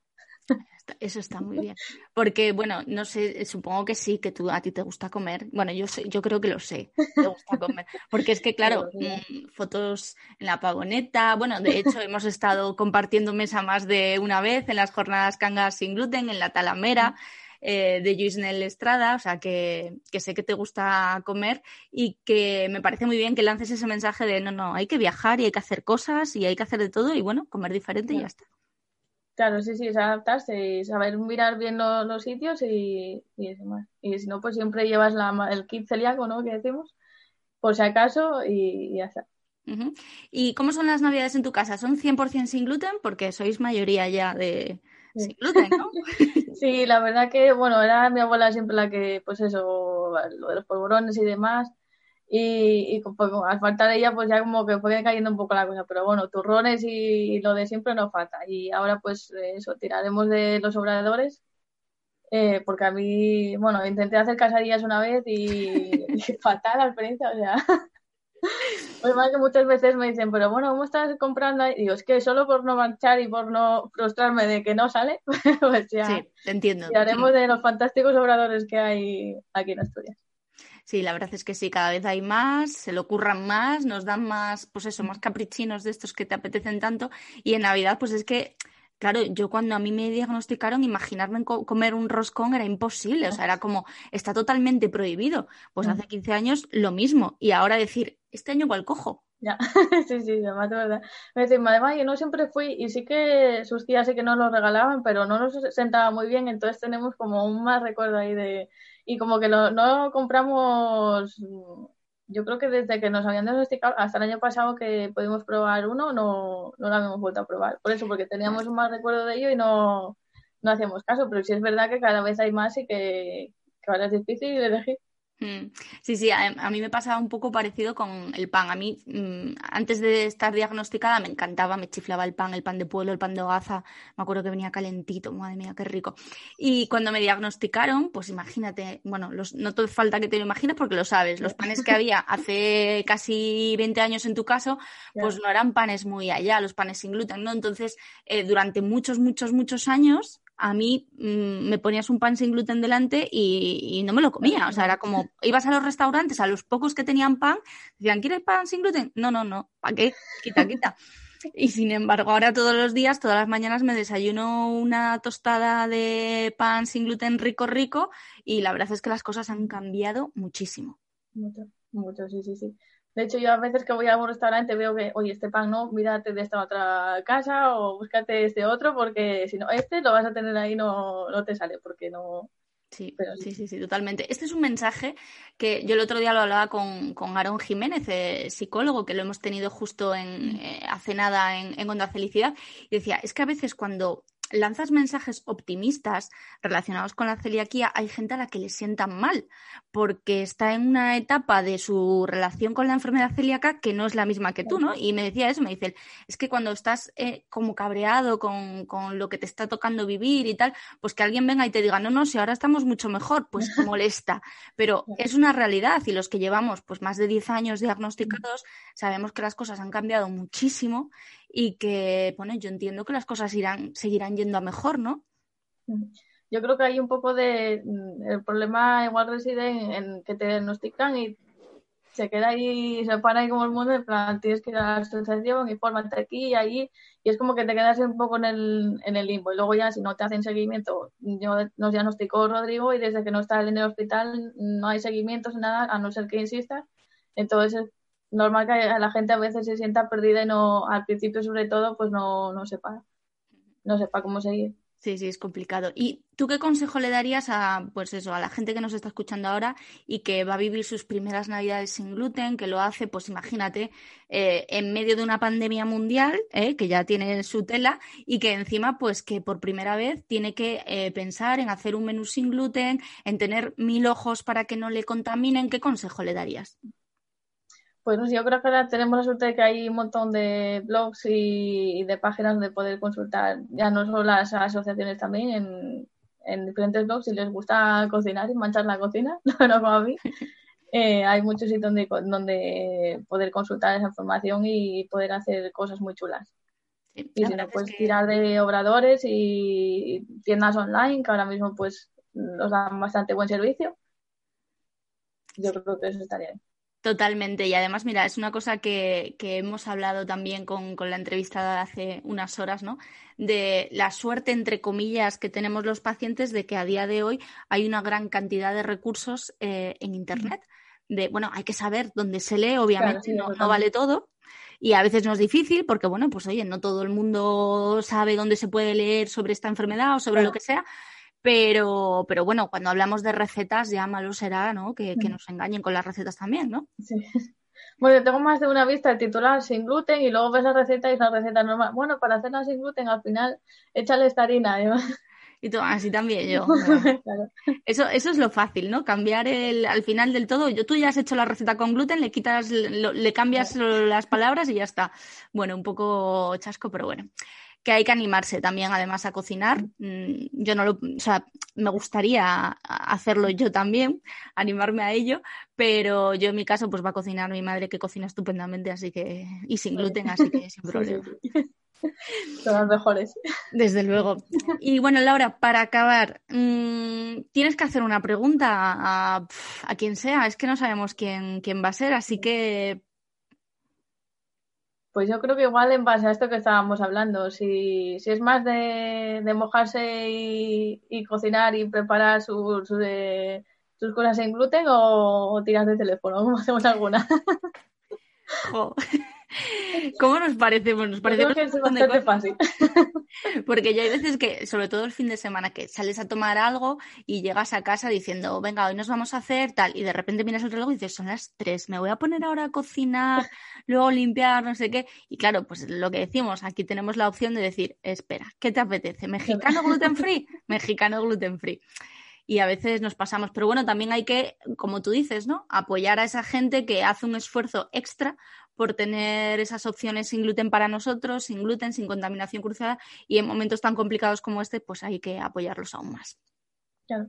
Eso está muy bien. Porque, bueno, no sé, supongo que sí, que tú a ti te gusta comer. Bueno, yo sé, yo creo que lo sé, te gusta comer. Porque es que, claro, mm, fotos en la pagoneta. Bueno, de hecho, hemos estado compartiendo mesa más de una vez en las jornadas Cangas sin gluten, en la Talamera. Eh, de Luisnel Estrada, o sea que, que, sé que te gusta comer y que me parece muy bien que lances ese mensaje de no, no, hay que viajar y hay que hacer cosas y hay que hacer de todo y bueno, comer diferente y ya está. Claro, sí, sí, es adaptarse y saber mirar bien los sitios y, y más. Y si no, pues siempre llevas la, el kit celíaco, ¿no? Que decimos, por si acaso y, ya está. ¿Y cómo son las navidades en tu casa? ¿Son 100% sin gluten? Porque sois mayoría ya de sin gluten, ¿no? sí, la verdad que, bueno, era mi abuela siempre la que, pues eso, lo de los polvorones y demás, y, y pues, al faltar ella pues ya como que fue cayendo un poco la cosa, pero bueno, turrones y, lo de siempre no falta y ahora pues eso, tiraremos de los obradores eh, porque a mí, bueno, intenté hacer casadillas una vez y, fatal la experiencia, o sea, pues más que muchas veces me dicen, pero bueno, ¿cómo estás comprando? Y digo, es que solo por no marchar y por no frustrarme de que no sale, pues ya sí, te entiendo. tiraremos de los fantásticos obradores que hay aquí en Asturias. Sí, la verdad es que sí, cada vez hay más, se lo ocurran más, nos dan más, pues eso, más caprichinos de estos que te apetecen tanto. Y en Navidad, pues es que, claro, yo cuando a mí me diagnosticaron, imaginarme comer un roscón era imposible, o sea, era como, está totalmente prohibido. Pues hace 15 años lo mismo. Y ahora decir, este año igual cojo. Ya, sí, sí, además de verdad. Me dicen, además yo no siempre fui, y sí que sus tías sí que nos lo regalaban, pero no nos sentaba muy bien, entonces tenemos como un más recuerdo ahí de, y como que lo, no compramos, yo creo que desde que nos habían diagnosticado hasta el año pasado que pudimos probar uno, no, no lo habíamos vuelto a probar. Por eso, porque teníamos un mal recuerdo de ello y no, no hacíamos caso, pero sí es verdad que cada vez hay más y que, que ahora es difícil elegir. Mm. Sí, sí, a, mí me pasaba un poco parecido con el pan. A mí, mm, antes de estar diagnosticada, me encantaba, me chiflaba el pan, el pan de pueblo, el pan de hogaza. Me acuerdo que venía calentito, madre mía, qué rico. Y cuando me diagnosticaron, pues imagínate, bueno, los, no te falta que te lo imagines porque lo sabes, los panes que había hace casi 20 años en tu caso, pues no eran panes muy allá, los panes sin gluten, ¿no? Entonces, eh, durante muchos, muchos, muchos años a mí mm, me ponías un pan sin gluten delante y, no me lo comía. O sea, era como, ibas a los restaurantes, a los pocos que tenían pan, decían, ¿quieres pan sin gluten? No, no, no, ¿para qué? Quita, quita. Y sin embargo, ahora todos los días, todas las mañanas me desayuno una tostada de pan sin gluten rico, rico, y la verdad es que las cosas han cambiado muchísimo. Mucho, mucho, sí, sí, sí. De hecho, yo a veces que voy a un restaurante veo que, oye, este pan no, mírate de esta otra casa o búscate este otro, porque si no, este lo vas a tener ahí, no, no te sale, porque no, Sí, sí, sí, sí, totalmente. Este es un mensaje que yo el otro día lo hablaba con, con Aarón Jiménez, eh, psicólogo, que lo hemos tenido justo en, eh, hace nada en, en Onda Felicidad, y decía, es que a veces cuando lanzas mensajes optimistas relacionados con la celiaquía, hay gente a la que le sientan mal, porque está en una etapa de su relación con la enfermedad celíaca que no es la misma que tú, ¿no? Y me decía eso, me dice, es que cuando estás eh, como cabreado con, con, lo que te está tocando vivir y tal, pues que alguien venga y te diga, no, no, si ahora estamos mucho mejor, pues molesta. Pero es una realidad y los que llevamos pues más de 10 años diagnosticados sabemos que las cosas han cambiado muchísimo y que, bueno, yo entiendo que las cosas irán, seguirán yendo a mejor, ¿no? Yo creo que hay un poco de. El problema igual reside en, que te diagnostican y se queda ahí, se para ahí como el mundo, en plan, tienes que ir a la asociación, infórmate aquí y allí, y es como que te quedas un poco en el, en el limbo. Y luego ya, si no te hacen seguimiento, yo nos diagnosticó Rodrigo y desde que no está en el hospital no hay seguimientos, nada, a no ser que insistas. Entonces normal que la gente a veces se sienta perdida y no, al principio sobre todo, pues no, no sepa, no sepa cómo seguir. Sí, sí, es complicado. ¿Y tú qué consejo le darías a, pues eso, a la gente que nos está escuchando ahora y que va a vivir sus primeras navidades sin gluten, que lo hace, pues imagínate, eh, en medio de una pandemia mundial, eh, que ya tiene su tela, y que encima, pues que por primera vez tiene que eh, pensar en hacer un menú sin gluten, en tener mil ojos para que no le contaminen, ¿qué consejo le darías? Pues yo creo que ahora tenemos la suerte de que hay un montón de blogs y, de páginas donde poder consultar, ya no solo las asociaciones también, en, diferentes blogs, si les gusta cocinar y manchar la cocina, no como a mí. Eh, hay muchos sitios donde, donde poder consultar esa información y poder hacer cosas muy chulas. y si no, pues tirar de obradores y tiendas online, que ahora mismo pues nos dan bastante buen servicio. Yo creo que eso estaría bien. Totalmente. Y además, mira, es una cosa que, que hemos hablado también con, con, la entrevistada de hace unas horas, ¿no? De la suerte, entre comillas, que tenemos los pacientes de que a día de hoy hay una gran cantidad de recursos eh, en Internet. De, bueno, hay que saber dónde se lee, obviamente, no, no, vale todo. Y a veces no es difícil porque, bueno, pues oye, no todo el mundo sabe dónde se puede leer sobre esta enfermedad o sobre lo que sea. Pero, pero bueno, cuando hablamos de recetas ya malo será, ¿no? Que, que, mm. nos engañen con las recetas también, ¿no? Sí. Bueno, tengo más de una vista el titular sin gluten y luego ves la receta y es la receta normal. Bueno, para hacerla sin gluten al final échale esta harina. ¿eh? Y tú, así también yo. claro. Eso, eso es lo fácil, ¿no? Cambiar el, al final del todo. Yo, tú ya has hecho la receta con gluten, le quitas, lo, le cambias las palabras y ya está. Bueno, un poco chasco, pero bueno que hay que animarse también además a cocinar. Mm, yo no lo, o sea, me gustaría hacerlo yo también, animarme a ello, pero yo en mi caso pues va a cocinar mi madre que cocina estupendamente, así que, y sin gluten, así que sin problema. Son las mejores. Desde luego. Y bueno, Laura, para acabar, mmm, tienes que hacer una pregunta a, a, quien sea. Es que no sabemos quién, quién va a ser, así que pues yo creo que igual en base a esto que estábamos hablando, si, si es más de, de mojarse y, cocinar y preparar sus cosas sin gluten o, o tiras de teléfono, como hacemos alguna. ¿Cómo nos parecemos? Nos parecemos que es bastante fácil. Porque ya hay veces que, sobre todo el fin de semana, que sales a tomar algo y llegas a casa diciendo, venga, hoy nos vamos a hacer tal, y de repente miras el reloj y dices, son las tres, me voy a poner ahora a cocinar, luego limpiar, no sé qué. Y claro, pues lo que decimos, aquí tenemos la opción de decir, espera, ¿qué te apetece? ¿Mexicano gluten free? Mexicano gluten free y a veces nos pasamos. Pero bueno, también hay que, como tú dices, ¿no? Apoyar a esa gente que hace un esfuerzo extra por tener esas opciones sin gluten para nosotros, sin gluten, sin contaminación cruzada y en momentos tan complicados como este, pues hay que apoyarlos aún más. Claro.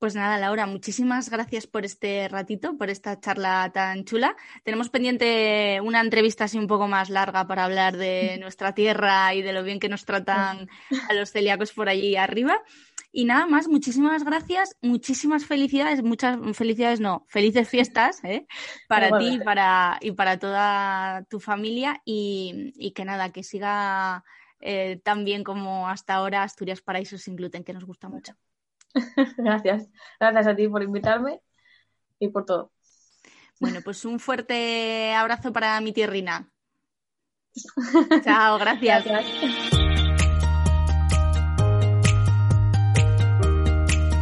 Pues nada, Laura, muchísimas gracias por este ratito, por esta charla tan chula. Tenemos pendiente una entrevista así un poco más larga para hablar de nuestra tierra y de lo bien que nos tratan a los celíacos por allí arriba. Y nada más, muchísimas gracias, muchísimas felicidades, muchas felicidades, no, felices fiestas ¿eh? para ti y para, y para toda tu familia y, y que nada, que siga eh, tan bien como hasta ahora Asturias Paraíso sin gluten, que nos gusta mucho. Gracias, gracias a ti por invitarme y por todo. Bueno, pues un fuerte abrazo para mi tierrina. Chao, gracias. gracias.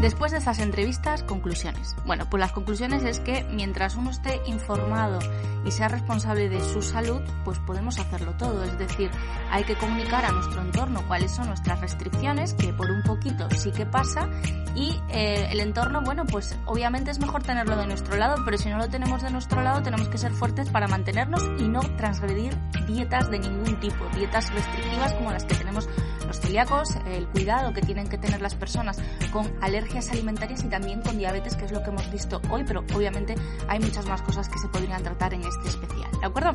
Después de estas entrevistas, conclusiones. Bueno, pues las conclusiones es que mientras uno esté informado y sea responsable de su salud, pues podemos hacerlo todo. Es decir, hay que comunicar a nuestro entorno cuáles son nuestras restricciones, que por un poquito sí que pasa, y eh, el entorno, bueno, pues obviamente es mejor tenerlo de nuestro lado, pero si no lo tenemos de nuestro lado, tenemos que ser fuertes para mantenernos y no transgredir dietas de ningún tipo, dietas restrictivas como las que tenemos los celíacos, el cuidado que tienen que tener las personas con alergias alimentarias y también con diabetes, que es lo que hemos visto hoy, pero obviamente hay muchas más cosas que se podrían tratar en este especial, ¿de acuerdo?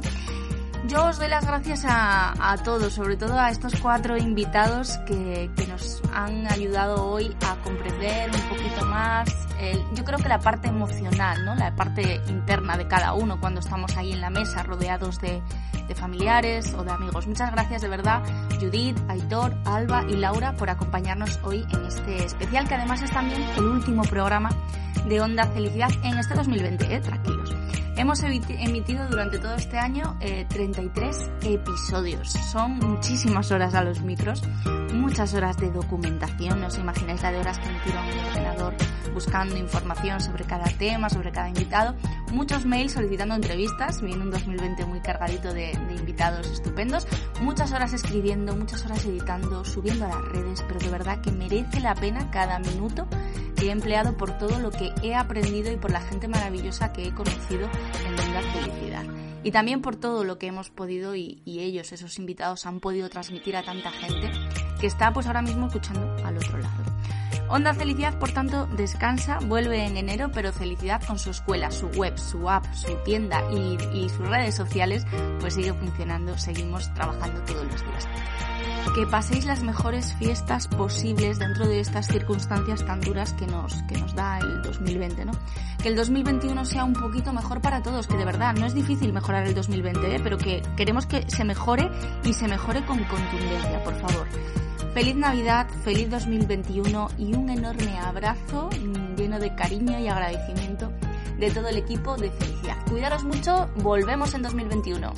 Yo os doy las gracias a, a todos, sobre todo a estos cuatro invitados que, que, nos han ayudado hoy a comprender un poquito más, el, yo creo que la parte emocional, ¿no? la parte interna de cada uno cuando estamos ahí en la mesa rodeados de, de familiares o de amigos. Muchas gracias de verdad Judith, Aitor, Alba y Laura por acompañarnos hoy en este especial que además es también el último programa de Onda Felicidad en este 2020, ¿eh? tranquilos. Hemos emitido durante todo este año eh, 73 episodios. Son muchísimas horas a los micros, muchas horas de documentación. No os imagináis la de horas que me tiro en el ordenador buscando información sobre cada tema, sobre cada invitado. Muchos mails solicitando entrevistas. Viene un 2020 muy cargadito de, de invitados estupendos. Muchas horas escribiendo, muchas horas editando, subiendo a las redes, pero de verdad que merece la pena cada minuto que he empleado por todo lo que he aprendido y por la gente maravillosa que he conocido en Onda Felicidad. Y también por todo lo que hemos podido y, ellos, esos invitados, han podido transmitir a tanta gente que está pues ahora mismo escuchando al otro lado. Onda Felicidad, por tanto, descansa, vuelve en enero, pero Felicidad con su escuela, su web, su app, su tienda y, y sus redes sociales, pues sigue funcionando, seguimos trabajando todos los días que paséis las mejores fiestas posibles dentro de estas circunstancias tan duras que nos, que nos da el 2020, ¿no? Que el 2021 sea un poquito mejor para todos, que de verdad no es difícil mejorar el 2020, ¿eh? pero que queremos que se mejore y se mejore con contundencia, por favor. Feliz Navidad, feliz 2021 y un enorme abrazo mm, lleno de cariño y agradecimiento de todo el equipo de felicidad. Cuidaros mucho, volvemos en 2021.